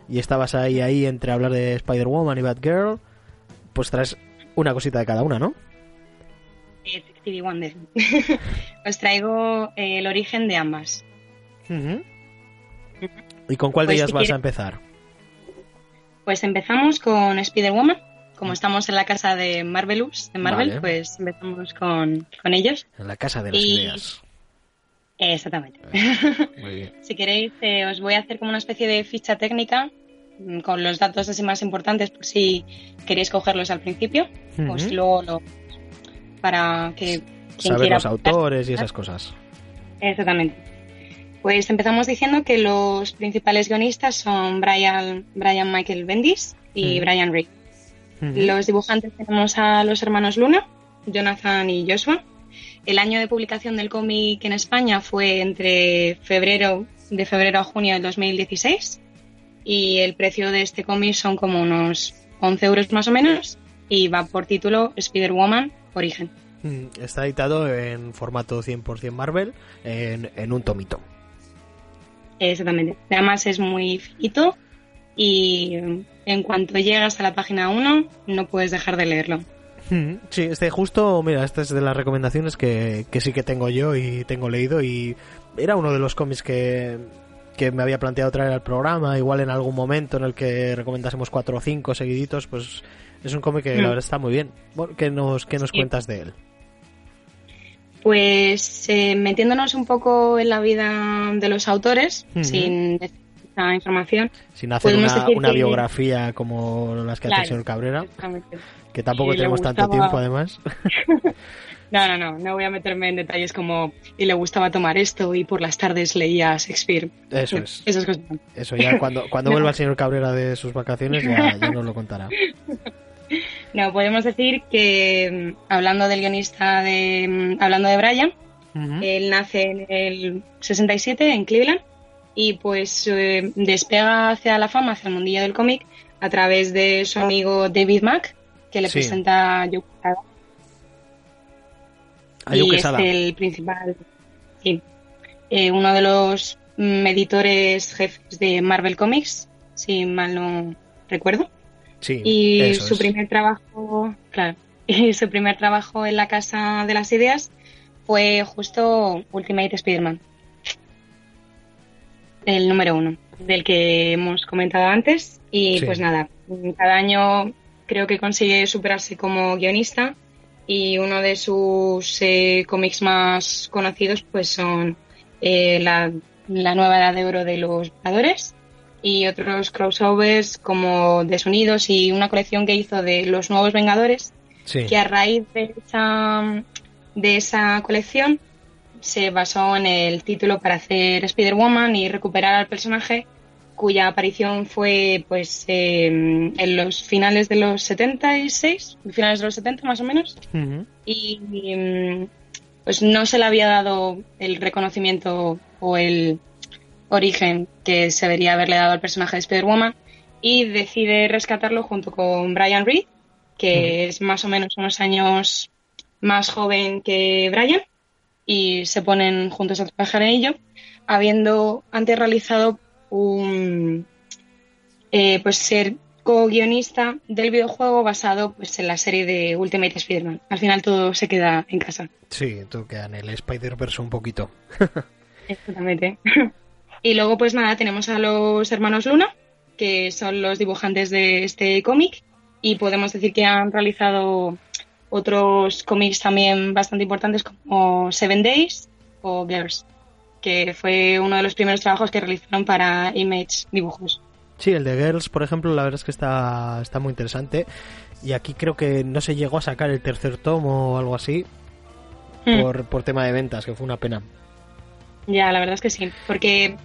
y estabas ahí ahí entre hablar de Spider-Woman y Batgirl, pues traes una cosita de cada una, ¿no? Wonder. Os traigo eh, el origen de ambas. ¿Y con cuál de pues ellas vas a empezar? Pues empezamos con Spider-Woman como estamos en la casa de Marvelous, de Marvel, pues empezamos con, ellos. En la casa de las ideas. Exactamente. si queréis, eh, os voy a hacer como una especie de ficha técnica mm, con los datos así más importantes por si queréis cogerlos al principio, pues luego lo, para que quien Saber los autores y esas cosas. Exactamente. Pues empezamos diciendo que los principales guionistas son Brian, Brian Michael Bendis y Brian Los dibujantes tenemos a los hermanos Luna, Jonathan y Joshua. El año de publicación del cómic en España fue entre febrero, de febrero a junio del 2016 y el precio de este cómic son como unos 11 euros más o menos y va por título Spider-Woman Origen. Está editado en formato 100% Marvel en, en un tomito. Exactamente. Además es muy finito y en cuanto llegas a la página 1 no puedes dejar de leerlo. Mm, sí, este justo, mira, esta es de las recomendaciones que, que sí que tengo yo y tengo leído y era uno de los cómics que, que me había planteado traer al programa, igual en algún momento en el que recomendásemos cuatro o cinco seguiditos, pues es un cómic que la mm. verdad está muy bien. ¿Qué nos, qué nos cuentas de él? Pues eh, metiéndonos un poco en la vida de los autores, sin decir esta información. Sin hacer una, biografía como las que hace el señor Cabrera, que tampoco tenemos tanto tiempo además. No, no, no, no voy a meterme en detalles como y le gustaba tomar esto y por las tardes leía Shakespeare. Eso es. Eso ya cuando, cuando vuelva el señor Cabrera de sus vacaciones ya, ya nos lo contará. No, podemos decir que mm, hablando del guionista de mm, hablando de Brian, él nace en el 67 en Cleveland y pues eh, despega hacia la fama, hacia el mundillo del cómic a través de su amigo David Mack, que le presenta a y es el principal, sí, eh, uno de los mm, editores jefes de Marvel Comics, si mal no recuerdo. Sí, y su primer trabajo, claro, y su primer trabajo en la Casa de las Ideas fue justo Ultimate Spider-Man, el número uno, del que hemos comentado antes. Y pues nada, cada año creo que consigue superarse como guionista y uno de sus eh, cómics más conocidos pues son eh, la, nueva edad de oro de los Vengadores y otros crossovers como Desunidos y una colección que hizo de los nuevos Vengadores que a raíz de esa, de esa colección se basó en el título para hacer Spider-Woman y recuperar al personaje cuya aparición fue pues em, en los finales de los 76, finales de los 70 más o menos, y em, pues no se le había dado el reconocimiento o el origen que se debería haberle dado al personaje de Spider-Woman y decide rescatarlo junto con Brian Reed, que es más o menos unos años más joven que Brian, y se ponen juntos a trabajar en ello, habiendo antes realizado un eh, pues ser co-guionista del videojuego basado pues en la serie de Ultimate Spider-Man. Al final todo se queda en casa. Sí, todo queda en el Spider-Verse un poquito. Exactamente. y luego pues nada, tenemos a los hermanos Luna, que son los dibujantes de este cómic y podemos decir que han realizado otros cómics también bastante importantes como Seven Days o Girls que fue uno de los primeros trabajos que realizaron para Image Dibujos. Sí, el de Girls, por ejemplo, la verdad es que está, está muy interesante. Y aquí creo que no se llegó a sacar el tercer tomo o algo así hmm. por, tema de ventas, que fue una pena. Ya, la verdad es que sí, porque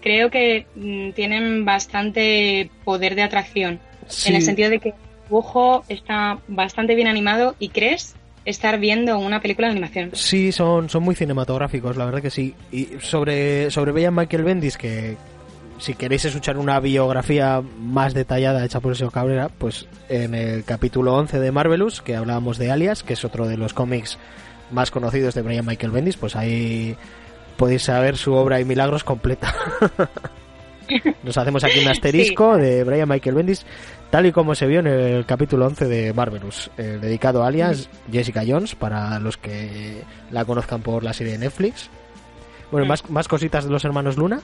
creo que mm, tienen bastante poder de atracción, en el sentido de que dibujo está bastante bien animado y crees estar viendo una película de animación. Sí, son, son muy cinematográficos, la verdad que sí. Y sobre, sobre Brian Michael Bendis, que si queréis escuchar una biografía más detallada hecha por el señor Cabrera, pues en el capítulo 11 de Marvelous, que hablábamos de Alias, que es otro de los cómics más conocidos de Brian Michael Bendis, pues ahí podéis saber su obra y milagros completa. Nos hacemos aquí un asterisco de Brian Michael Bendis tal y como se vio en el capítulo 11 de Marvelous, dedicado a alias Jessica Jones, para los que la conozcan por la serie de Netflix. Bueno, más, más cositas de los hermanos Luna.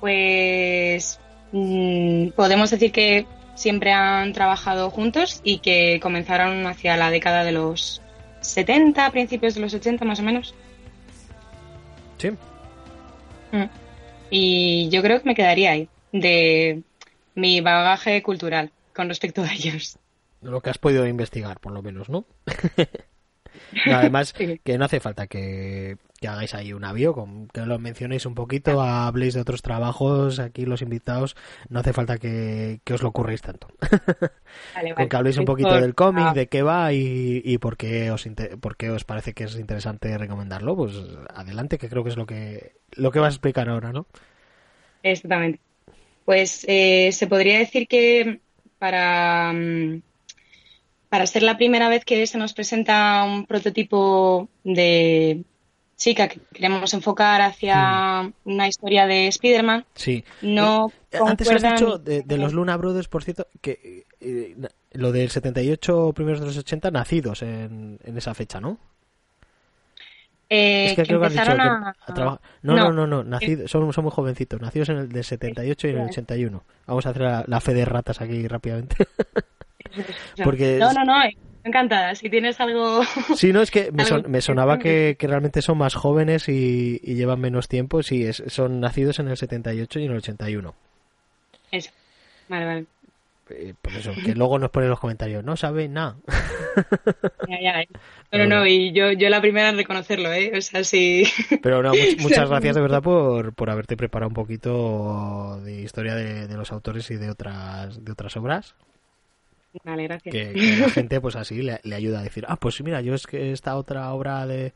Pues mm, podemos decir que siempre han trabajado juntos y que comenzaron hacia la década de los 70, principios de los 80 más o menos. Sí. Mm. Y yo creo que me quedaría ahí, de mi bagaje cultural con respecto a ellos. Lo que has podido investigar, por lo menos, ¿no? además, que no hace falta que, hagáis ahí un avión, con, que lo mencionéis un poquito, habléis de otros trabajos, aquí los invitados, no hace falta que, os lo ocurréis tanto. Con que habléis un poquito del cómic, de qué va y, y por, qué os por qué os parece que es interesante recomendarlo, pues adelante, que creo que es lo que, lo que vas a explicar ahora, ¿no? Exactamente. Pues eh, se podría decir que para, mm, para ser la primera vez que se nos presenta un prototipo de chica que queremos enfocar hacia mm. una historia de Spider-Man, sí. no eh, Antes has dicho de, los Luna Brothers, por cierto, que eh, lo del 78 primeros de los 80 nacidos en, en esa fecha, ¿no? Eh, es que, creo que has dicho a... no, no, no, no, nacidos, somos, muy jovencitos, nacidos en el del 78 y en el 81. Vamos a hacer la, fe de ratas aquí rápidamente. Porque no, no, no, encantada. Si tienes algo. Sí, no, es que me, sonaba que, realmente son más jóvenes y, llevan menos tiempo. Sí, son nacidos en el 78 y en el 81. Eso. Vale, vale. Eh, por eso, que luego nos ponen los comentarios, no saben nada. Ya, ya, Pero no, y yo, yo la primera en reconocerlo, ¿eh? O sea, sí. Pero no, muchas gracias de verdad por, por haberte preparado un poquito de historia de, de, los autores y de otras, de otras obras. Vale, gracias. Que, la gente, pues así, le, ayuda a decir, ah, pues mira, yo es que esta otra obra de,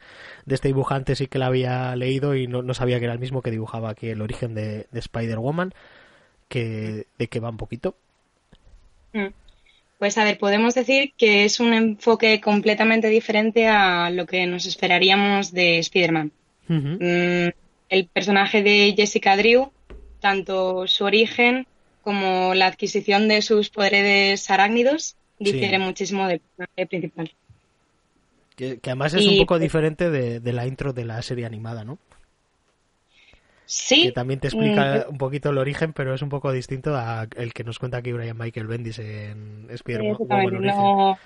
de este dibujante sí que la había leído y no, no sabía que era el mismo que dibujaba aquí el origen de, de Spider-Woman, que, de que va un poquito. Mm. Pues a ver, podemos decir que es un enfoque completamente diferente a lo que nos esperaríamos de Spider-Man. Mm, el personaje de Jessica Drew, tanto su origen como la adquisición de sus poderes arácnidos, difiere muchísimo del personaje principal. Que, además es un poco diferente de, de la intro de la serie animada, ¿no? Sí. Que también te explica mm, un poquito el origen, pero es un poco distinto a el que nos cuenta aquí Brian Michael Bendis en Spider-Man. no,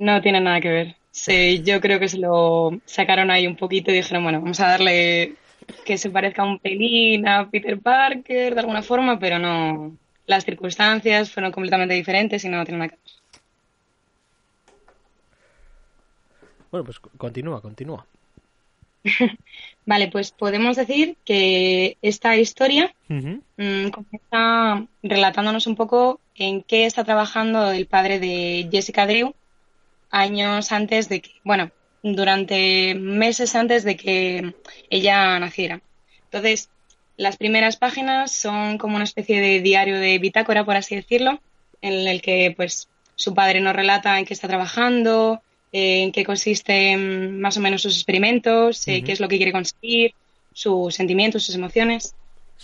no tiene nada que ver. Sí, yo creo que se lo sacaron ahí un poquito y dijeron, bueno, vamos a darle que se parezca un pelín a Peter Parker de alguna forma, pero no. Las circunstancias fueron completamente diferentes y no tiene nada que ver. Bueno, pues continúa, continúa. Vale, pues podemos decir que esta historia mm, comienza relatándonos un poco en qué está trabajando el padre de Jessica Drew años antes de que, bueno, durante meses antes de que ella naciera. Entonces, las primeras páginas son como una especie de diario de bitácora, por así decirlo, en el que pues su padre nos relata en qué está trabajando, en qué consisten más o menos sus experimentos, eh, qué es lo que quiere conseguir, sus sentimientos, sus emociones.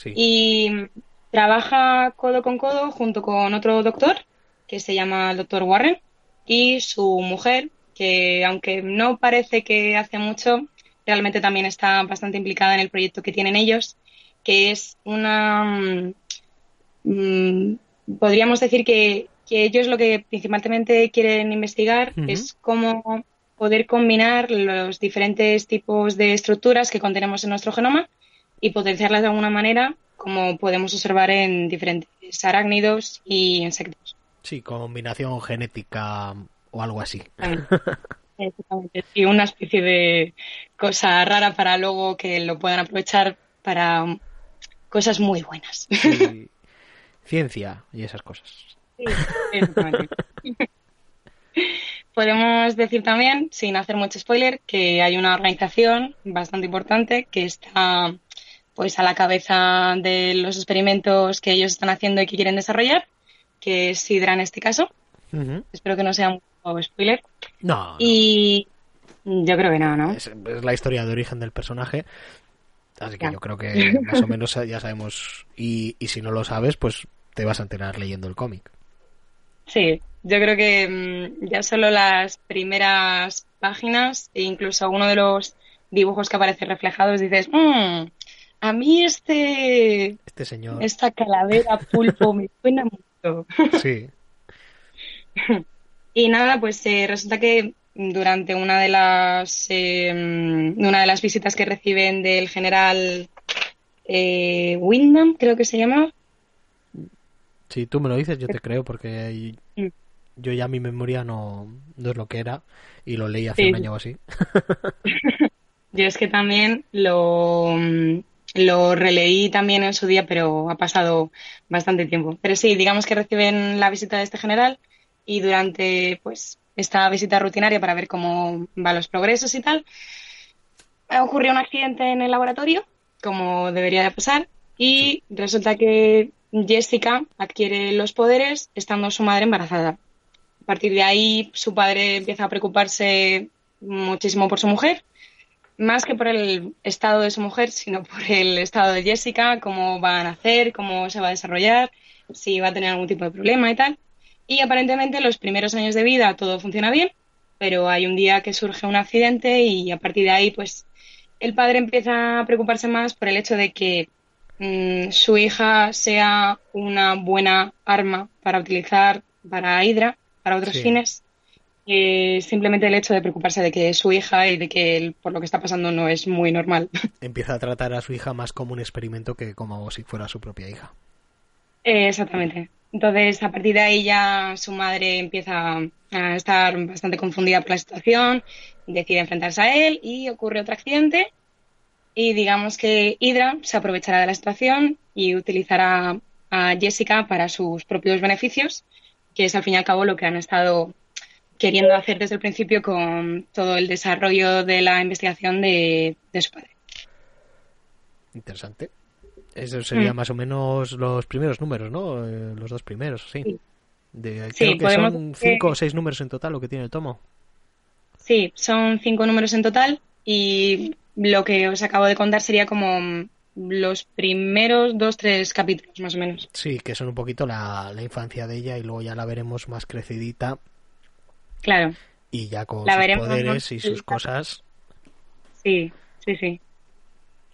Y trabaja codo con codo junto con otro doctor que se llama el doctor Warren y su mujer, que aunque no parece que hace mucho, realmente también está bastante implicada en el proyecto que tienen ellos, que es una... Mm, mm, podríamos decir que que ellos lo que principalmente quieren investigar es cómo poder combinar los diferentes tipos de estructuras que contenemos en nuestro genoma y potenciarlas de alguna manera, como podemos observar en diferentes arácnidos y insectos. Sí, combinación genética o algo así. Exactamente. Y una especie de cosa rara para luego que lo puedan aprovechar para cosas muy buenas. Ciencia y esas cosas. Podemos decir también, sin hacer mucho spoiler, que hay una organización bastante importante que está pues a la cabeza de los experimentos que ellos están haciendo y que quieren desarrollar, que es Sidra en este caso. Espero que no sea un spoiler. No. Y yo creo que no, ¿no? Es, la historia de origen del personaje. Así que yo creo que más o menos ya sabemos. Y, y si no lo sabes, pues te vas a enterar leyendo el cómic. Sí, yo creo que mm, ya solo las primeras páginas e incluso uno de los dibujos que aparece reflejados dices, mmm, a mí este, este señor, esta calavera pulpo me suena mucho. Sí. y nada, pues eh, resulta que durante una de las eh, una de las visitas que reciben del general eh, Wyndham, creo que se llama, si tú me lo dices, yo te creo, porque mm. yo ya mi memoria no, no es lo que era y lo leí hace un año o así. yo es que también lo, lo releí también en su día, pero ha pasado bastante tiempo. Pero sí, digamos que reciben la visita de este general y durante pues esta visita rutinaria para ver cómo van los progresos y tal, ocurrió un accidente en el laboratorio, como debería de pasar, y resulta que Jessica adquiere los poderes estando su madre embarazada. A partir de ahí, su padre empieza a preocuparse muchísimo por su mujer más que por el estado de su mujer, sino por el estado de Jessica, cómo va a nacer, cómo se va a desarrollar, si va a tener algún tipo de problema y tal. Y aparentemente los primeros años de vida todo funciona bien, pero hay un día que surge un accidente y a partir de ahí, pues el padre empieza a preocuparse más por el hecho de que mm, su hija sea una buena arma para utilizar para Hydra, para otros fines. simplemente el hecho de preocuparse de que es su hija y de que él, por lo que está pasando no es muy normal. Empieza a tratar a su hija más como un experimento que como si fuera su propia hija. exactamente. Entonces, a partir de ahí ya su madre empieza a estar bastante confundida por la situación, decide enfrentarse a él y ocurre otro accidente y digamos que Hydra se aprovechará de la situación y utilizará a Jessica para sus propios beneficios, que es al fin y al cabo lo que han estado queriendo hacer desde el principio con todo el desarrollo de la investigación de, su padre. Interesante. Esos serían mm. más o menos los primeros números, ¿no? Eh, los dos primeros, sí. De, creo que son cinco o seis números en total lo que tiene el tomo. Sí, son cinco números en total y lo que os acabo de contar sería como los primeros dos, tres capítulos más o menos. Sí, que son un poquito la, infancia de ella y luego ya la veremos más crecidita. Claro. Y ya con sus poderes y sus cosas. Sí, sí, sí.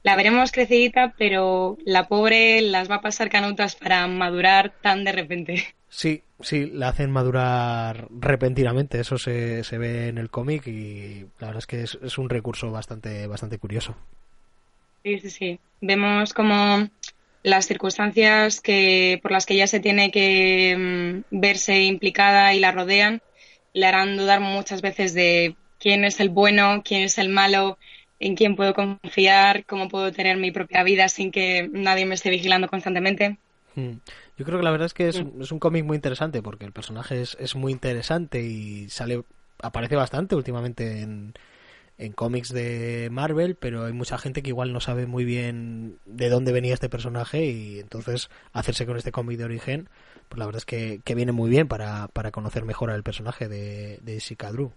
La veremos crecidita, pero la pobre las va a pasar canutas para madurar tan de repente. Sí, sí, la hacen madurar repentinamente, eso se, se ve en el cómic y la verdad es que es, un recurso bastante, bastante curioso. Sí, sí, sí. Vemos como las circunstancias que por las que ella se tiene que mm, verse implicada y la rodean le harán dudar muchas veces de quién es el bueno, quién es el malo, en quién puedo confiar, cómo puedo tener mi propia vida sin que nadie me esté vigilando constantemente. Hmm. Yo creo que la verdad es que es, mm. es un cómic muy interesante porque el personaje es, es, muy interesante y sale aparece bastante últimamente en, en cómics de Marvel, pero hay mucha gente que igual no sabe muy bien de dónde venía este personaje y entonces hacerse con este cómic de origen, pues la verdad es que, que viene muy bien para, para conocer mejor al personaje de, de Drew.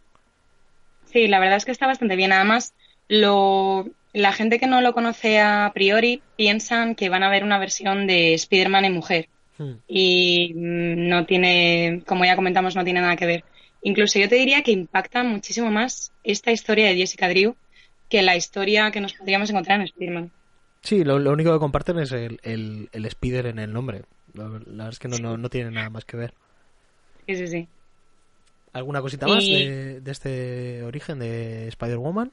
Sí, la verdad es que está bastante bien. Además, lo, la gente que no lo conoce a priori piensan que van a ver una versión de Spider-Man en mujer. Hmm. Y mm, no tiene, como ya comentamos, no tiene nada que ver. Incluso yo te diría que impacta muchísimo más esta historia de Jessica Drew que la historia que nos podríamos encontrar en Spider-Man. Sí, lo, único que comparten es el, el, Spider en el nombre. La, verdad es que no, no, tiene nada más que ver. Sí, sí, sí. ¿Alguna cosita más de, de este origen de Spider-Woman?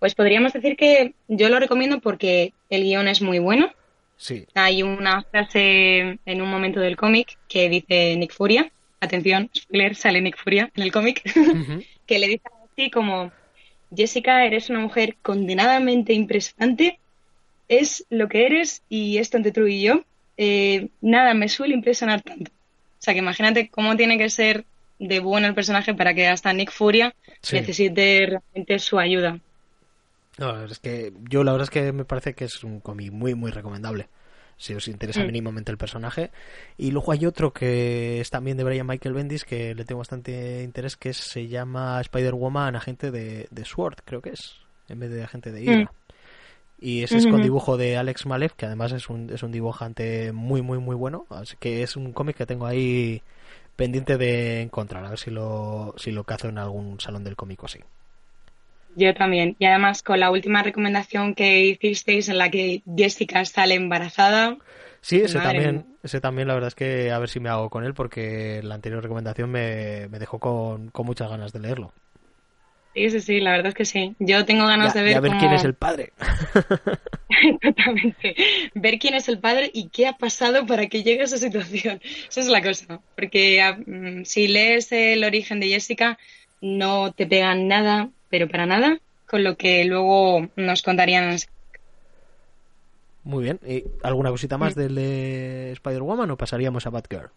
Pues podríamos decir que yo lo recomiendo porque el guion es muy bueno. Sí. Hay una frase en un momento del cómic que dice Nick Furia, atención, spoiler, sale Nick Furia en el cómic, que le dice así como, Jessica, eres una mujer condenadamente impresionante, es lo que eres y esto entre tú y yo, eh, nada me suele impresionar tanto. O sea que imagínate cómo tiene que ser de bueno el personaje para que hasta Nick Furia necesite realmente su ayuda. No, es que yo la verdad es que me parece que es un cómic muy, muy recomendable. Si os interesa mm. mínimamente el personaje. Y luego hay otro que es también de Brian Michael Bendis que le tengo bastante interés, que se llama Spider-Woman, agente de, de, Sword, creo que es, en vez de agente de Hydra. Mm. Y ese es con dibujo de Alex Malev, que además es un, es un dibujante muy, muy, muy bueno. Así que es un cómic que tengo ahí pendiente de encontrar, a ver si lo, si lo cazo en algún salón del cómic así. Yo también. Y además con la última recomendación que hicisteis en la que Jessica sale embarazada. Sí, ese también, ese también la verdad es que a ver si me hago con él porque la anterior recomendación me, dejó con, muchas ganas de leerlo. Sí, sí, sí, la verdad es que sí. Yo tengo ganas de ver. a ver quién es el padre. Exactamente. Ver quién es el padre y qué ha pasado para que llegue a esa situación. Esa es la cosa. Porque ah, mm, si lees el origen de Jessica, no te pegan nada pero para nada con lo que luego nos contarían. Muy bien. ¿Y ¿Alguna cosita más del de Spider-Woman o pasaríamos a Batgirl?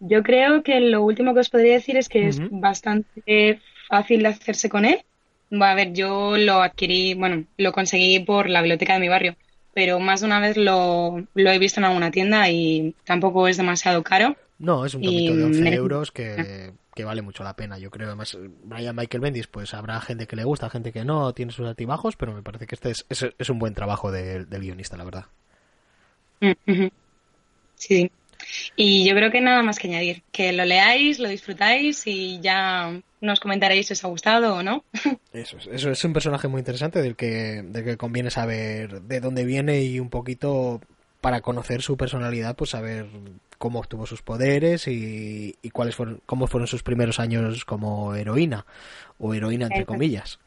Yo creo que lo último que os podría decir es que es bastante fácil de hacerse con él. Va a ver, yo lo adquirí, bueno, lo conseguí por la biblioteca de mi barrio, pero más de una vez lo, lo he visto en alguna tienda y tampoco es demasiado caro. No, es un tomito de 11 euros que, que vale mucho la pena. Yo creo, además, Brian Michael Bendis, pues habrá gente que le gusta, gente que no, tiene sus altibajos, pero me parece que este es, es, un buen trabajo del guionista, la verdad. Mm, sí. Y yo creo que nada más que añadir, que lo leáis, lo disfrutáis y ya nos comentaréis si os ha gustado o no. Eso es, eso es un personaje muy interesante del que, del que conviene saber de dónde viene y un poquito para conocer su personalidad, pues saber cómo obtuvo sus poderes y, cuáles fueron, cómo fueron sus primeros años como heroína o heroína entre comillas.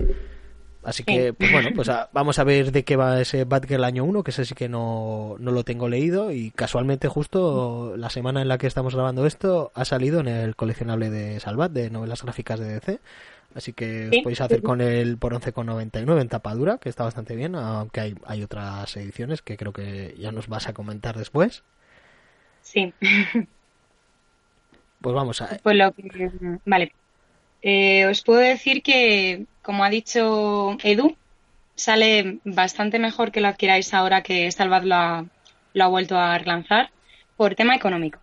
Así que, pues bueno, pues vamos a ver de qué va ese Batgirl año 1, que ese sí que no, no lo tengo leído y casualmente justo la semana en la que estamos grabando esto ha salido en el coleccionable de Salvat, de novelas gráficas de DC. Así que os podéis hacer con él por 11,99 en tapadura, que está bastante bien, aunque hay, hay otras ediciones que creo que ya nos vas a comentar después. Sí. Pues vamos a... Pues lo que... Vale. Eh, os puedo decir que, como ha dicho Edu, sale bastante mejor que lo adquiráis ahora que Salvad lo ha, lo ha vuelto a relanzar por tema económico.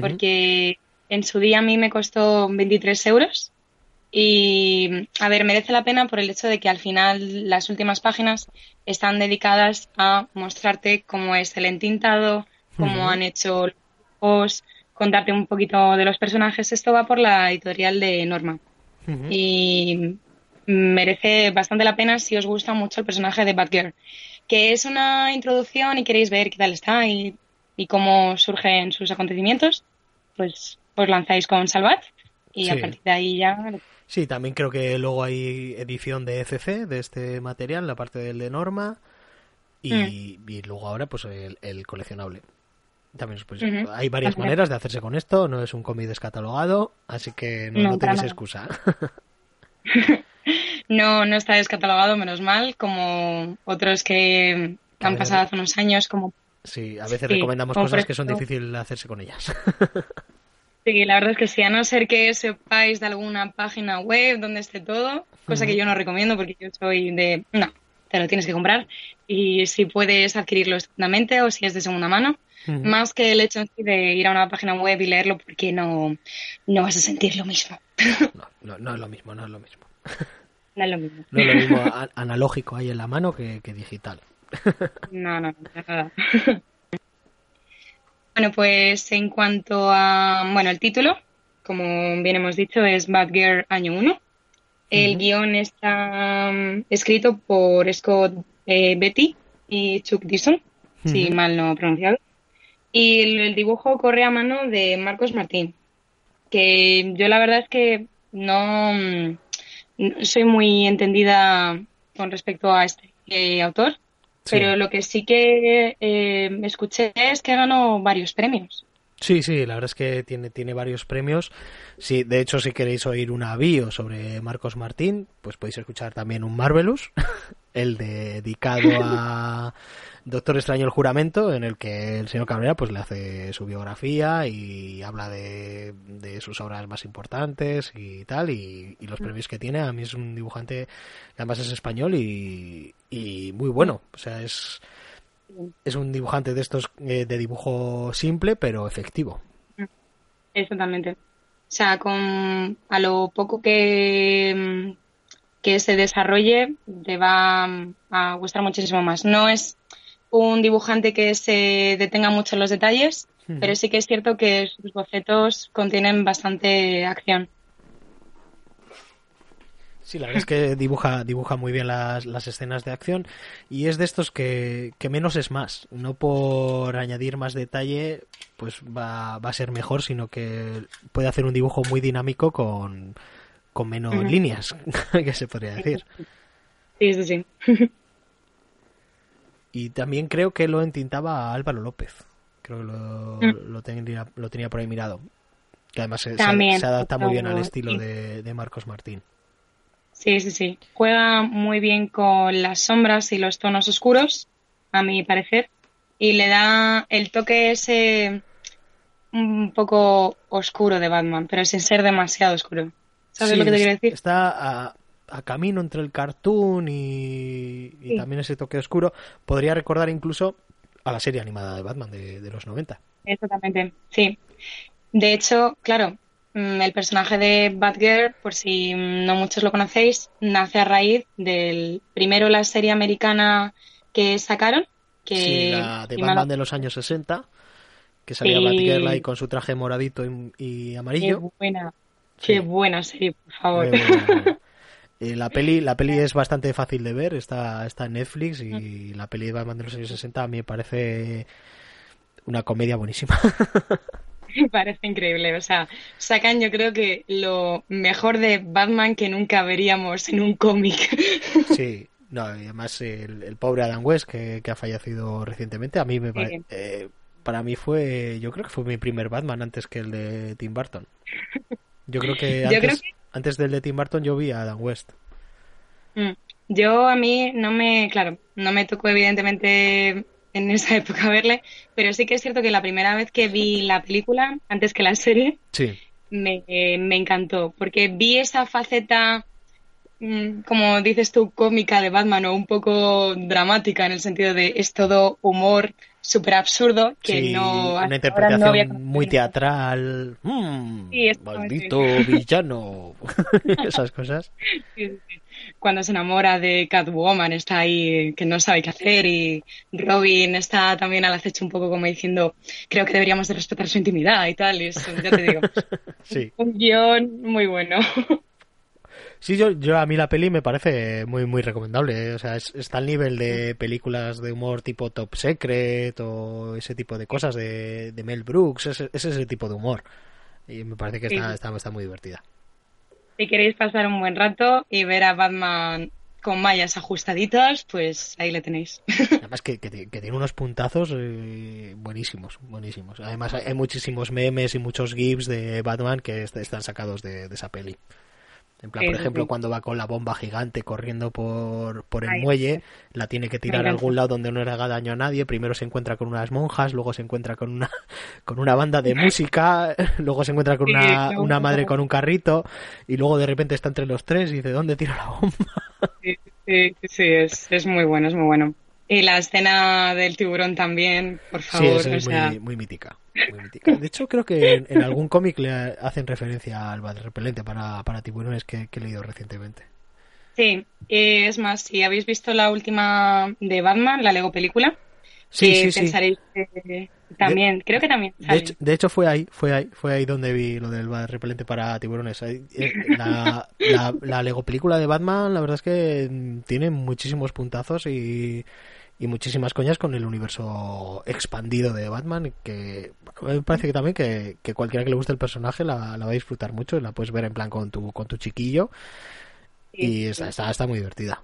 Porque en su día a mí me costó 23 euros y, a ver, merece la pena por el hecho de que al final las últimas páginas están dedicadas a mostrarte cómo es el entintado, cómo han hecho los contarte un poquito de los personajes. Esto va por la editorial de Norma. Y merece bastante la pena si os gusta mucho el personaje de Batgirl. Que es una introducción y queréis ver qué tal está y, cómo surgen sus acontecimientos, pues os lanzáis con Salvat y a partir de ahí ya Sí, también creo que luego hay edición de FC de este material, la parte del de Norma, y, mm. luego ahora pues el, coleccionable. También pues, hay varias maneras de hacerse con esto, no es un cómic descatalogado, así que no, tenéis excusa. no, no está descatalogado, menos mal, como otros que han pasado hace unos años, como... Sí, a veces recomendamos cosas que son difíciles de hacerse con ellas. Sí, la verdad es que sí, a no ser que sepáis de alguna página web donde esté todo, cosa que yo no recomiendo porque yo soy de, no, te lo tienes que comprar y si puedes adquirirlo estupendamente o si es de segunda mano, más que el hecho de ir a una página web y leerlo porque no, no vas a sentir lo mismo. No, no, es lo mismo, no es lo mismo. No es lo mismo. No es lo mismo analógico ahí en la mano que, que digital. No, no, nada. Bueno, pues en cuanto a, bueno, el título, como bien hemos dicho, es Bad Girl Año 1. El guion está mm, escrito por Scott eh, Betty y Chuck Dixon, si mal no pronunciado. Y el, dibujo corre a mano de Marcos Martín, que yo la verdad es que no, mm, soy muy entendida con respecto a este eh, autor. Pero lo que sí que eh, escuché es que ganó varios premios. Sí, sí, la verdad es que tiene, tiene varios premios. Sí, de hecho, si queréis oír un avío sobre Marcos Martín, pues podéis escuchar también un Marvelous, el dedicado a Doctor Extraño el Juramento, en el que el señor Cabrera pues le hace su biografía y habla de, sus obras más importantes y tal, y, los mm. premios que tiene. A mí es un dibujante que además es español y, muy bueno. O sea, es, es un dibujante de estos eh, de dibujo simple pero efectivo. Mm. Exactamente. O sea, con a lo poco que, que se desarrolle te va a gustar muchísimo más. No es un dibujante que se detenga mucho en los detalles, pero sí que es cierto que sus bocetos contienen bastante acción. Sí, la verdad es que dibuja, dibuja muy bien las, las escenas de acción y es de estos que, menos es más. No por añadir más detalle, pues va, va a ser mejor, sino que puede hacer un dibujo muy dinámico con, con menos líneas, que se podría decir. Sí, sí, sí. Y también creo que lo entintaba Álvaro López. Creo que lo, mm. lo, tenía, lo tenía por ahí mirado. Que además se, adapta muy bien al estilo de, Marcos Martín. Sí, sí, sí. Juega muy bien con las sombras y los tonos oscuros, a mi parecer. Y le da el toque ese un poco oscuro de Batman, pero sin ser demasiado oscuro. ¿Sabes lo que te quiero decir? Está a, a camino entre el cartoon y, también ese toque oscuro, podría recordar incluso a la serie animada de Batman de, los 90. Exactamente, sí. De hecho, claro, mm, el personaje de Batgirl, por si no muchos lo conocéis, nace a raíz del primero la serie americana que sacaron. Que, sí, la de Batman de los años 60, que salía Batgirl ahí con su traje moradito y, amarillo. Qué buena, qué buena serie, por favor. Eh, la peli, la peli es bastante fácil de ver, está, está en Netflix y la peli de Batman de los años 60 a mí me parece una comedia buenísima. Me parece increíble, o sea, sacan yo creo que lo mejor de Batman que nunca veríamos en un cómic. Sí, no, además el, pobre Adam West que, ha fallecido recientemente, a mí me parece... Eh, para mí fue, yo creo que fue mi primer Batman antes que el de Tim Burton. Yo creo que antes, antes del de Tim Burton yo vi a Adam West. Mm. Yo a mí no me, claro, no me tocó evidentemente en esa época verle, pero sí que es cierto que la primera vez que vi la película, antes que la serie, me, me encantó, porque vi esa faceta, como dices tú, cómica de Batman o un poco dramática en el sentido de es todo humor, súper absurdo que no una interpretación muy teatral. Mm, maldito villano. Esas cosas. Cuando se enamora de Catwoman está ahí que no sabe qué hacer y Robin está también al acecho un poco como diciendo creo que deberíamos de respetar su intimidad y tal y eso, ya te digo. Un guion muy bueno Sí, yo, yo a mí la peli me parece muy muy recomendable. ¿eh? O sea, está al nivel de películas de humor tipo Top Secret o ese tipo de cosas de, Mel Brooks. Es, ese tipo de humor. Y me parece que está, está, está, muy divertida. Si queréis pasar un buen rato y ver a Batman con mallas ajustaditas, pues ahí le tenéis. Además que, que, tiene unos puntazos eh, buenísimos, buenísimos. Además hay muchísimos memes y muchos gifs de Batman que están sacados de esa peli. En plan, por ejemplo, cuando va con la bomba gigante corriendo por, por el muelle, la tiene que tirar a algún lado donde no le haga daño a nadie. Primero se encuentra con unas monjas, luego se encuentra con una, con una banda de música, luego se encuentra con una, una madre con un carrito, y luego de repente está entre los tres y dice, ¿dónde tiro la bomba? Sí, sí, sí es, es muy bueno, es muy bueno. Y la escena del tiburón también, por favor. Sí, es muy, muy mítica. De hecho, creo que en, algún cómic le hacen referencia al bad repelente para, para tiburones que, he leído recientemente. Sí, es más, si habéis visto la última de Batman, la Lego película, sí, sí, pensaréis que también, creo que también. De hecho, fue ahí, fue ahí, fue ahí donde vi lo del bad repelente para tiburones. Eh, la, la, la Lego película de Batman, la verdad es que tiene muchísimos puntazos y y muchísimas coñas con el universo expandido de Batman que me parece que también que, cualquiera que le guste el personaje la, va a disfrutar mucho la puedes ver en plan con tu con tu chiquillo. Y está, está, muy divertida.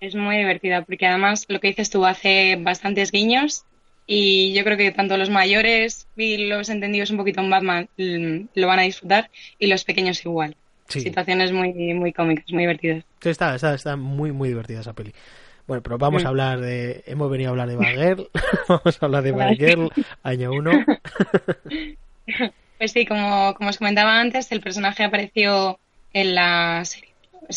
Es muy divertida porque además lo que dices tú hace bastantes guiños y yo creo que tanto los mayores y los entendidos un poquito en Batman mm, lo van a disfrutar y los pequeños igual. Situaciones muy muy cómicas muy divertidas. Sí, está, está, está muy muy divertida esa peli bueno, pero vamos a hablar de. Hemos venido a hablar de Bagger. vamos a hablar de Bagger, año 1. pues sí, como, como os comentaba antes, el personaje apareció en la serie,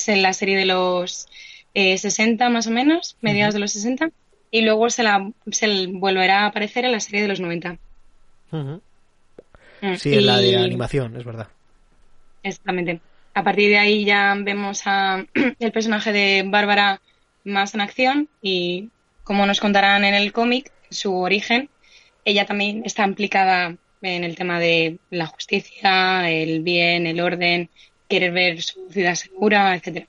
en la serie de los 60 eh, más o menos, mediados de los 60, y luego se, la, se volverá a aparecer en la serie de los 90. Mm, sí, en la de animación, es verdad. Exactamente. A partir de ahí ya vemos a el personaje de Bárbara más en acción y como nos contarán en el cómic, su origen, ella también está implicada en el tema de la justicia, el bien, el orden, querer ver su ciudad segura, etcétera.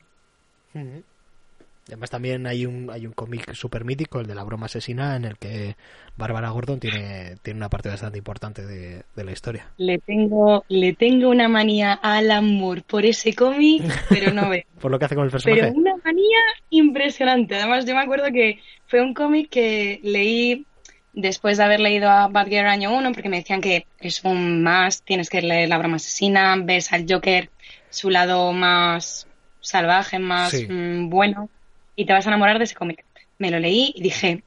Además también hay un, hay un cómic súper mítico, el de la broma asesina, en el que Bárbara Gordon tiene, tiene una parte bastante importante de, la historia. Le tengo, le tengo una manía a Alan Moore por ese cómic, pero no ve. por lo que hace con el personaje. Pero una manía impresionante. Además yo me acuerdo que fue un cómic que leí después de haber leído a Batgirl año 1, porque me decían que es un más, tienes que leer La broma asesina, ves al Joker, su lado más salvaje, más mm, bueno y te vas a enamorar de ese cómic. Me lo leí y dije,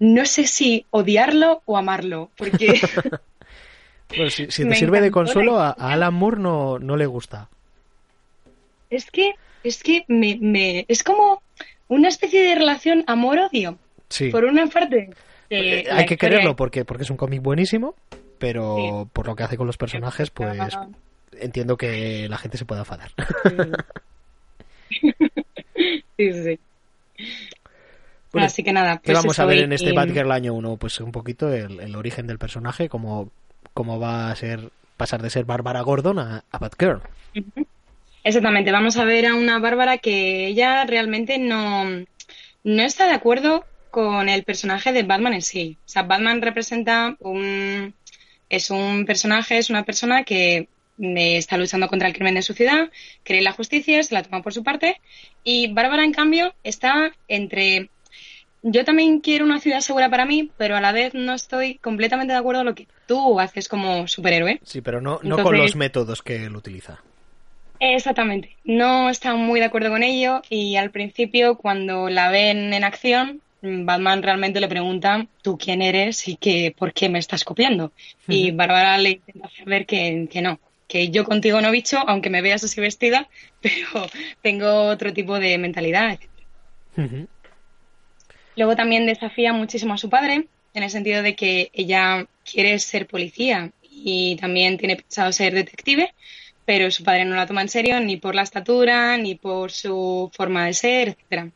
no sé si odiarlo o amarlo, porque... si, te sirve de consuelo, a, Alan Moore no, no le gusta. Es que, es que me, me, es como una especie de relación amor-odio. Sí. Por una parte. Eh, hay que quererlo porque, porque es un cómic buenísimo, pero por lo que hace con los personajes, pues entiendo que la gente se pueda enfadar. sí, sí, sí. Así que nada. ¿Qué pues vamos a ver en este Batgirl año 1? Pues un poquito el, origen del personaje, cómo, cómo va a ser pasar de ser Bárbara Gordon a, Batgirl. Exactamente, vamos a ver a una Bárbara que ella realmente no, no está de acuerdo con el personaje de Batman en sí. O sea, Batman representa un... es un personaje, es una persona que está luchando contra el crimen de su ciudad, cree en la justicia, se la toma por su parte, y Bárbara, en cambio, está entre yo también quiero una ciudad segura para mí, pero a la vez no estoy completamente de acuerdo con lo que tú haces como superhéroe. Sí, pero no, no con los métodos que él utiliza. Exactamente. No está muy de acuerdo con ello y al principio cuando la ven en acción, Batman realmente le pregunta tú quién eres y que por qué me estás copiando. Y Bárbara le intenta hacer ver que, no, que yo contigo no bicho, aunque me veas así vestida, pero tengo otro tipo de mentalidad. Luego también desafía muchísimo a su padre, en el sentido de que ella quiere ser policía y también tiene pensado ser detective, pero su padre no la toma en serio ni por la estatura, ni por su forma de ser, etcétera.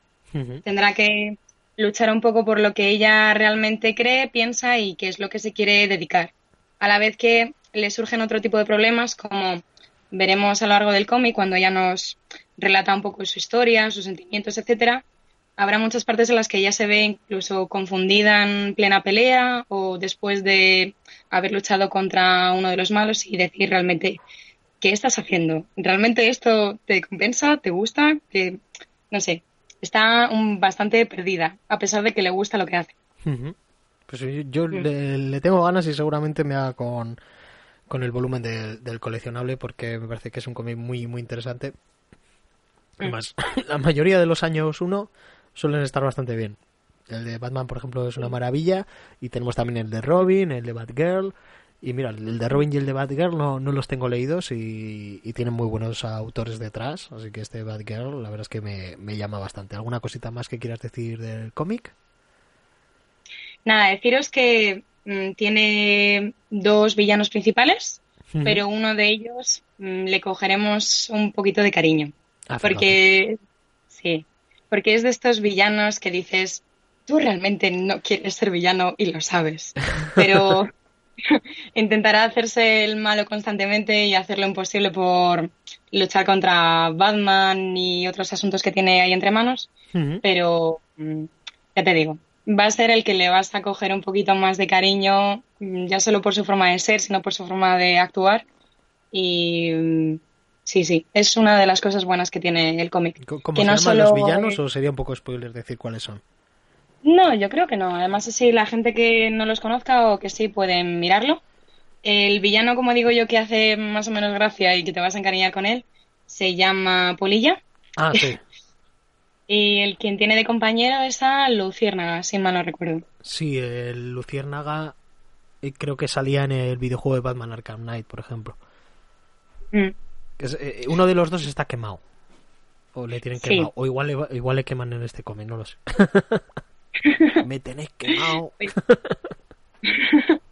Tendrá que luchar un poco por lo que ella realmente cree, piensa y qué es lo que se quiere dedicar. A la vez que le surgen otro tipo de problemas, como veremos a lo largo del cómic, cuando ella nos relata un poco su historia, sus sentimientos, etcétera, habrá muchas partes en las que ella se ve incluso confundida en plena pelea o después de haber luchado contra uno de los malos y decir realmente qué estás haciendo. ¿Realmente esto te compensa? ¿Te gusta? Que no sé, está bastante perdida a pesar de que le gusta lo que hace. Pues yo mm. le, tengo ganas y seguramente me haga con, con el volumen del coleccionable porque me parece que es un cómic muy muy interesante. Mm. Además, la mayoría de los años uno suelen estar bastante bien. El de Batman, por ejemplo, es una maravilla. Y tenemos también el de Robin, el de Batgirl. Y mira, el de Robin y el de Batgirl no, no los tengo leídos y, tienen muy buenos autores detrás. Así que este Batgirl, la verdad es que me, llama bastante. ¿Alguna cosita más que quieras decir del cómic? Nada, deciros que mm, tiene dos villanos principales, pero uno de ellos mm, le cogeremos un poquito de cariño. Ah, porque, sí, porque es de estos villanos que dices, tú realmente no quieres ser villano y lo sabes, pero intentará hacerse el malo constantemente y hacer lo imposible por luchar contra Batman y otros asuntos que tiene ahí entre manos, pero mm, ya te digo, va a ser el que le vas a coger un poquito más de cariño, mm, ya solo por su forma de ser, sino por su forma de actuar y mm, Sí, sí, es una de las cosas buenas que tiene el cómic. ¿Cómo que se no llaman los villanos o sería un poco spoiler decir cuáles son? No, yo creo que no. Además, así la gente que no los conozca o que sí pueden mirarlo. El villano, como digo yo, que hace más o menos gracia y que te vas a encariñar con él, se llama Polilla. Ah, sí. y el quien tiene de compañero es a Luciérnaga, si mal no recuerdo. Sí, el Luciérnaga eh, creo que salía en el videojuego de Batman Arkham Knight, por ejemplo. Mm. Eh, uno de los dos está quemado. O le tienen quemado. O igual le, igual le queman en este cómic, no lo sé. Me tenéis quemado.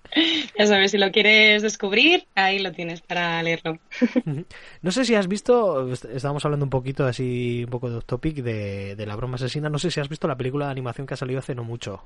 ya sabes, si lo quieres descubrir, ahí lo tienes para leerlo. no sé si has visto, estábamos hablando un poquito así, un poco de topic de, de la broma asesina. No sé si has visto la película de animación que ha salido hace no mucho.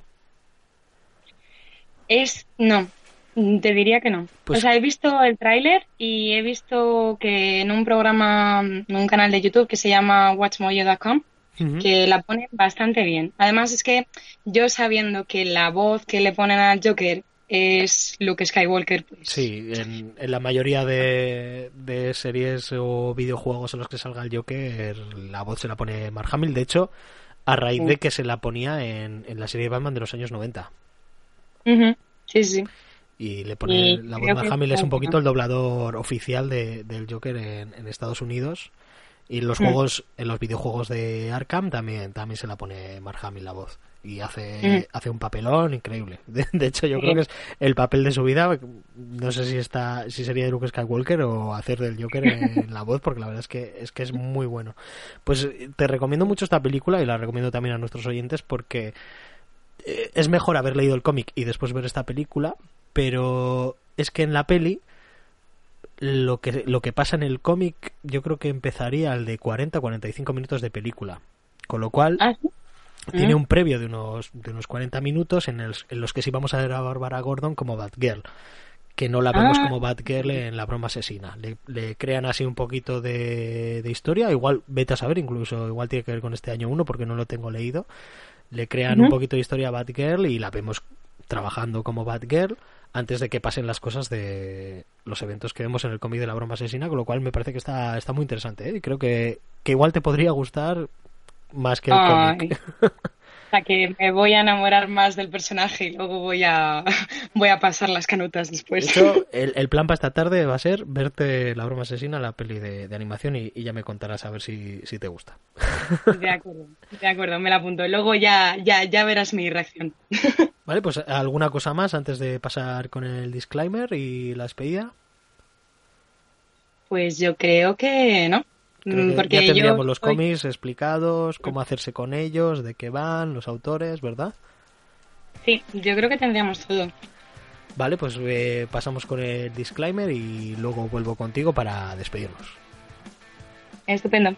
Es, no, te diría que no. Pues... O sea, he visto el tráiler y he visto que en un programa, en un canal de YouTube que se llama WatchMojo.com, que la pone bastante bien. Además es que yo sabiendo que la voz que le ponen al Joker es Luke Skywalker. Pues... Sí, en, la mayoría de, series o videojuegos en los que salga el Joker, la voz se la pone Mark Hamill. De hecho, a raíz de que se la ponía en, la serie de Batman de los años 90. Sí, sí y le pone la voz de Hamill es un poquito el doblador oficial de, del Joker en, Estados Unidos y en los mm. juegos en los videojuegos de Arkham también también se la pone Mark Hamill la voz y hace mm. hace un papelón increíble de, hecho yo creo que es el papel de su vida no sé si está si sería de Luke Skywalker o hacer del Joker en la voz porque la verdad es que es que es muy bueno pues te recomiendo mucho esta película y la recomiendo también a nuestros oyentes porque eh, es mejor haber leído el cómic y después ver esta película pero es que en la peli lo que, lo que pasa en el cómic, yo creo que empezaría al de 40-45 minutos de película. Con lo cual, Ah, ¿sí? tiene Mm. un previo de unos, de unos 40 minutos en, el- en los que sí vamos a ver a Bárbara Gordon como Batgirl. Que no la vemos Ah. como Batgirl en La broma asesina. Le, le crean así un poquito de, de historia. Igual, vete a saber, incluso, igual tiene que ver con este año 1 porque no lo tengo leído. Le crean un poquito de historia a Batgirl y la vemos trabajando como Batgirl antes de que pasen las cosas de los eventos que vemos en el cómic de la broma asesina, con lo cual me parece que está, está muy interesante. ¿eh? Y creo que, que igual te podría gustar más que el cómic. Que me voy a enamorar más del personaje y luego voy a, voy a pasar las canutas De después. hecho, el, el plan para esta tarde va a ser verte La broma asesina, la peli de, de animación, y, y ya me contarás a ver si, si te gusta. De acuerdo, de acuerdo, me la apunto. Luego ya, ya, ya verás mi reacción. Vale, pues alguna cosa más antes de pasar con el disclaimer y la despedida. Pues yo creo que no. Creo Mm, que ya tendríamos yo los cómics explicados, cómo hacerse con ellos, de qué van, los autores, ¿verdad? Sí, yo creo que tendríamos todo. Vale, pues eh, pasamos con el disclaimer y luego vuelvo contigo para despedirnos. Estupendo.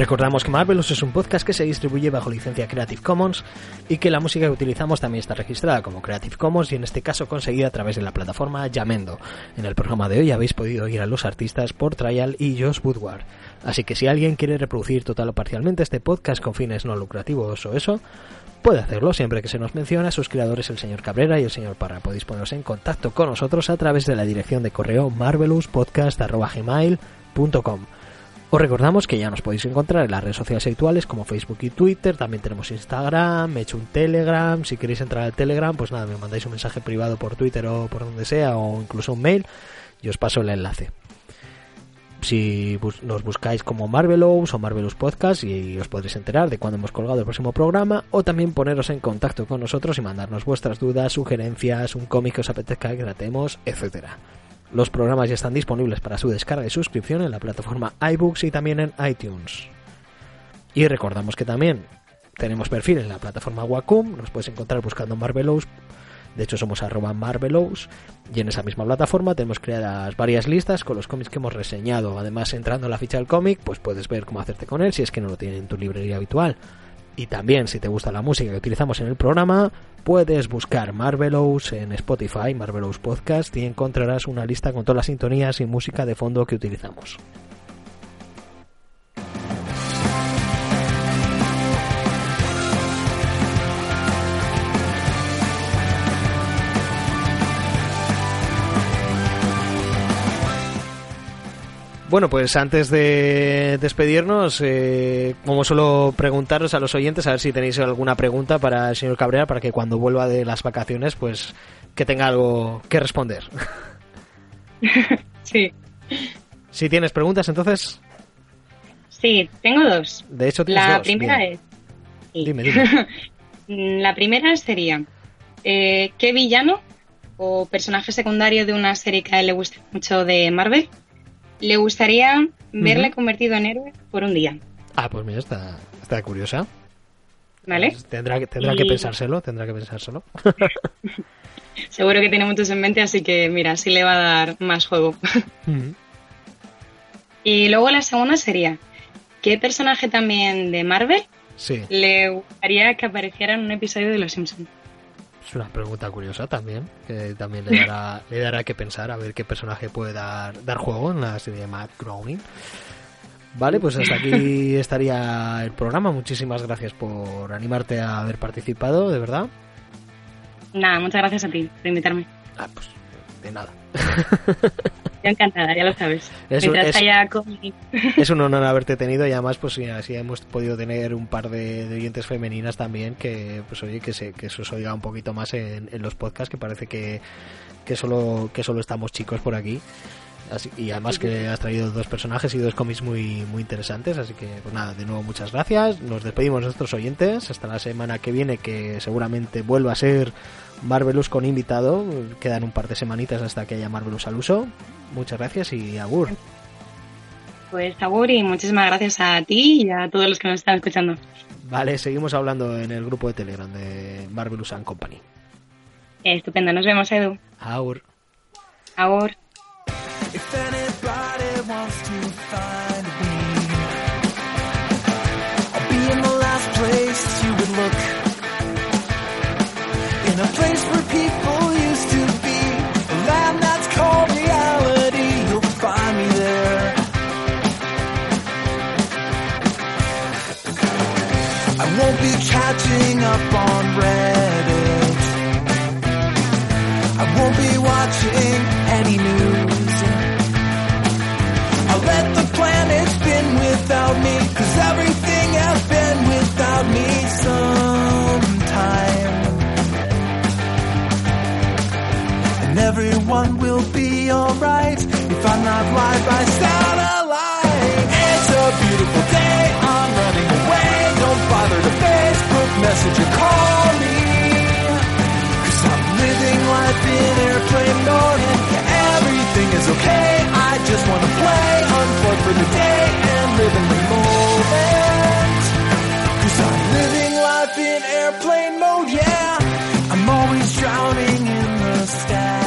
Recordamos que Marvelous es un podcast que se distribuye bajo licencia Creative Commons y que la música que utilizamos también está registrada como Creative Commons y en este caso conseguida a través de la plataforma Yamendo. En el programa de hoy habéis podido oír a los artistas por Trial y Josh Woodward. Así que si alguien quiere reproducir total o parcialmente este podcast con fines no lucrativos o eso, puede hacerlo siempre que se nos mencione a sus creadores el señor Cabrera y el señor Parra. Podéis poneros en contacto con nosotros a través de la dirección de correo marvelouspodcast.gmail.com os recordamos que ya nos podéis encontrar en las redes sociales habituales como Facebook y Twitter, también tenemos Instagram, me he hecho un Telegram, si queréis entrar al Telegram, pues nada, me mandáis un mensaje privado por Twitter o por donde sea, o incluso un mail, y os paso el enlace. Si nos buscáis como Marvelous o Marvelous Podcast y os podréis enterar de cuando hemos colgado el próximo programa o también poneros en contacto con nosotros y mandarnos vuestras dudas, sugerencias, un cómic que os apetezca que tratemos, etcétera. Los programas ya están disponibles para su descarga y suscripción en la plataforma iBooks y también en iTunes. Y recordamos que también tenemos perfil en la plataforma Wacom, nos puedes encontrar buscando Marvelous, de hecho somos arroba Marvelous, y en esa misma plataforma tenemos creadas varias listas con los cómics que hemos reseñado. Además, entrando en la ficha del cómic, pues puedes ver cómo hacerte con él si es que no lo tiene en tu librería habitual. Y también, si te gusta la música que utilizamos en el programa, puedes buscar Marvelous en Spotify, Marvelous Podcast, y encontrarás una lista con todas las sintonías y música de fondo que utilizamos. Bueno, pues antes de despedirnos, eh, como suelo preguntaros a los oyentes, a ver si tenéis alguna pregunta para el señor Cabrera, para que cuando vuelva de las vacaciones, pues que tenga algo que responder. Sí, Si tienes preguntas, entonces, sí, tengo dos. de hecho tienes La dos. primera Bien. es. sí. Dime, dime. La primera sería, eh, ¿qué villano o personaje secundario de una serie que a él le gusta mucho de Marvel le gustaría verle convertido en héroe por un día? Ah, pues mira, está, está curiosa. ¿Vale? Pues tendrá que, tendrá que pensárselo, tendrá que pensárselo. Seguro que tiene muchos en mente, así que mira, sí le va a dar más juego. Y luego la segunda sería, ¿qué personaje también de Marvel sí, le gustaría que apareciera en un episodio de Los Simpsons? Es una pregunta curiosa también, que también le dará, le dará que pensar a ver qué personaje puede dar, dar juego en la serie de Matt Groening. Vale, pues hasta aquí estaría el programa. Muchísimas gracias por animarte a haber participado, de verdad. Nada, muchas gracias a ti por invitarme. Ah, pues de nada. Yo encantada, ya lo sabes. Es un- es-. Es un honor haberte tenido y además pues sí, así hemos podido tener un par de, de oyentes femeninas también que pues oye que se, que se os oiga un poquito más en, en los podcasts que parece que, que solo que solo estamos chicos por aquí y además que has traído dos personajes y dos cómics muy, muy interesantes. Así que, pues nada, de nuevo muchas gracias. Nos despedimos de nuestros oyentes. Hasta la semana que viene, que seguramente vuelva a ser Marvelous con invitado. Quedan un par de semanitas hasta que haya Marvelous al uso. Muchas gracias y agur. Pues agur y muchísimas gracias a ti y a todos los que nos están escuchando. Vale, seguimos hablando en el grupo de Telegram de Marvelous and Company. Estupendo, nos vemos, Edu. Agur. Agur. A place where people used to be, a land that's called reality. You'll find me there. I won't be catching up on Reddit. I won't be watching any news. I'll let the planet spin without me, cause everything has been without me sometime. everyone will be alright if I'm not live by satellite. It's a beautiful day, I'm running away. Don't bother to Facebook message or call me. Cause I'm living life in airplane mode and everything is okay. I just wanna play, unplug for the day and live in the moment. Cause I'm living life in airplane mode, yeah. I'm always drowning in the sky.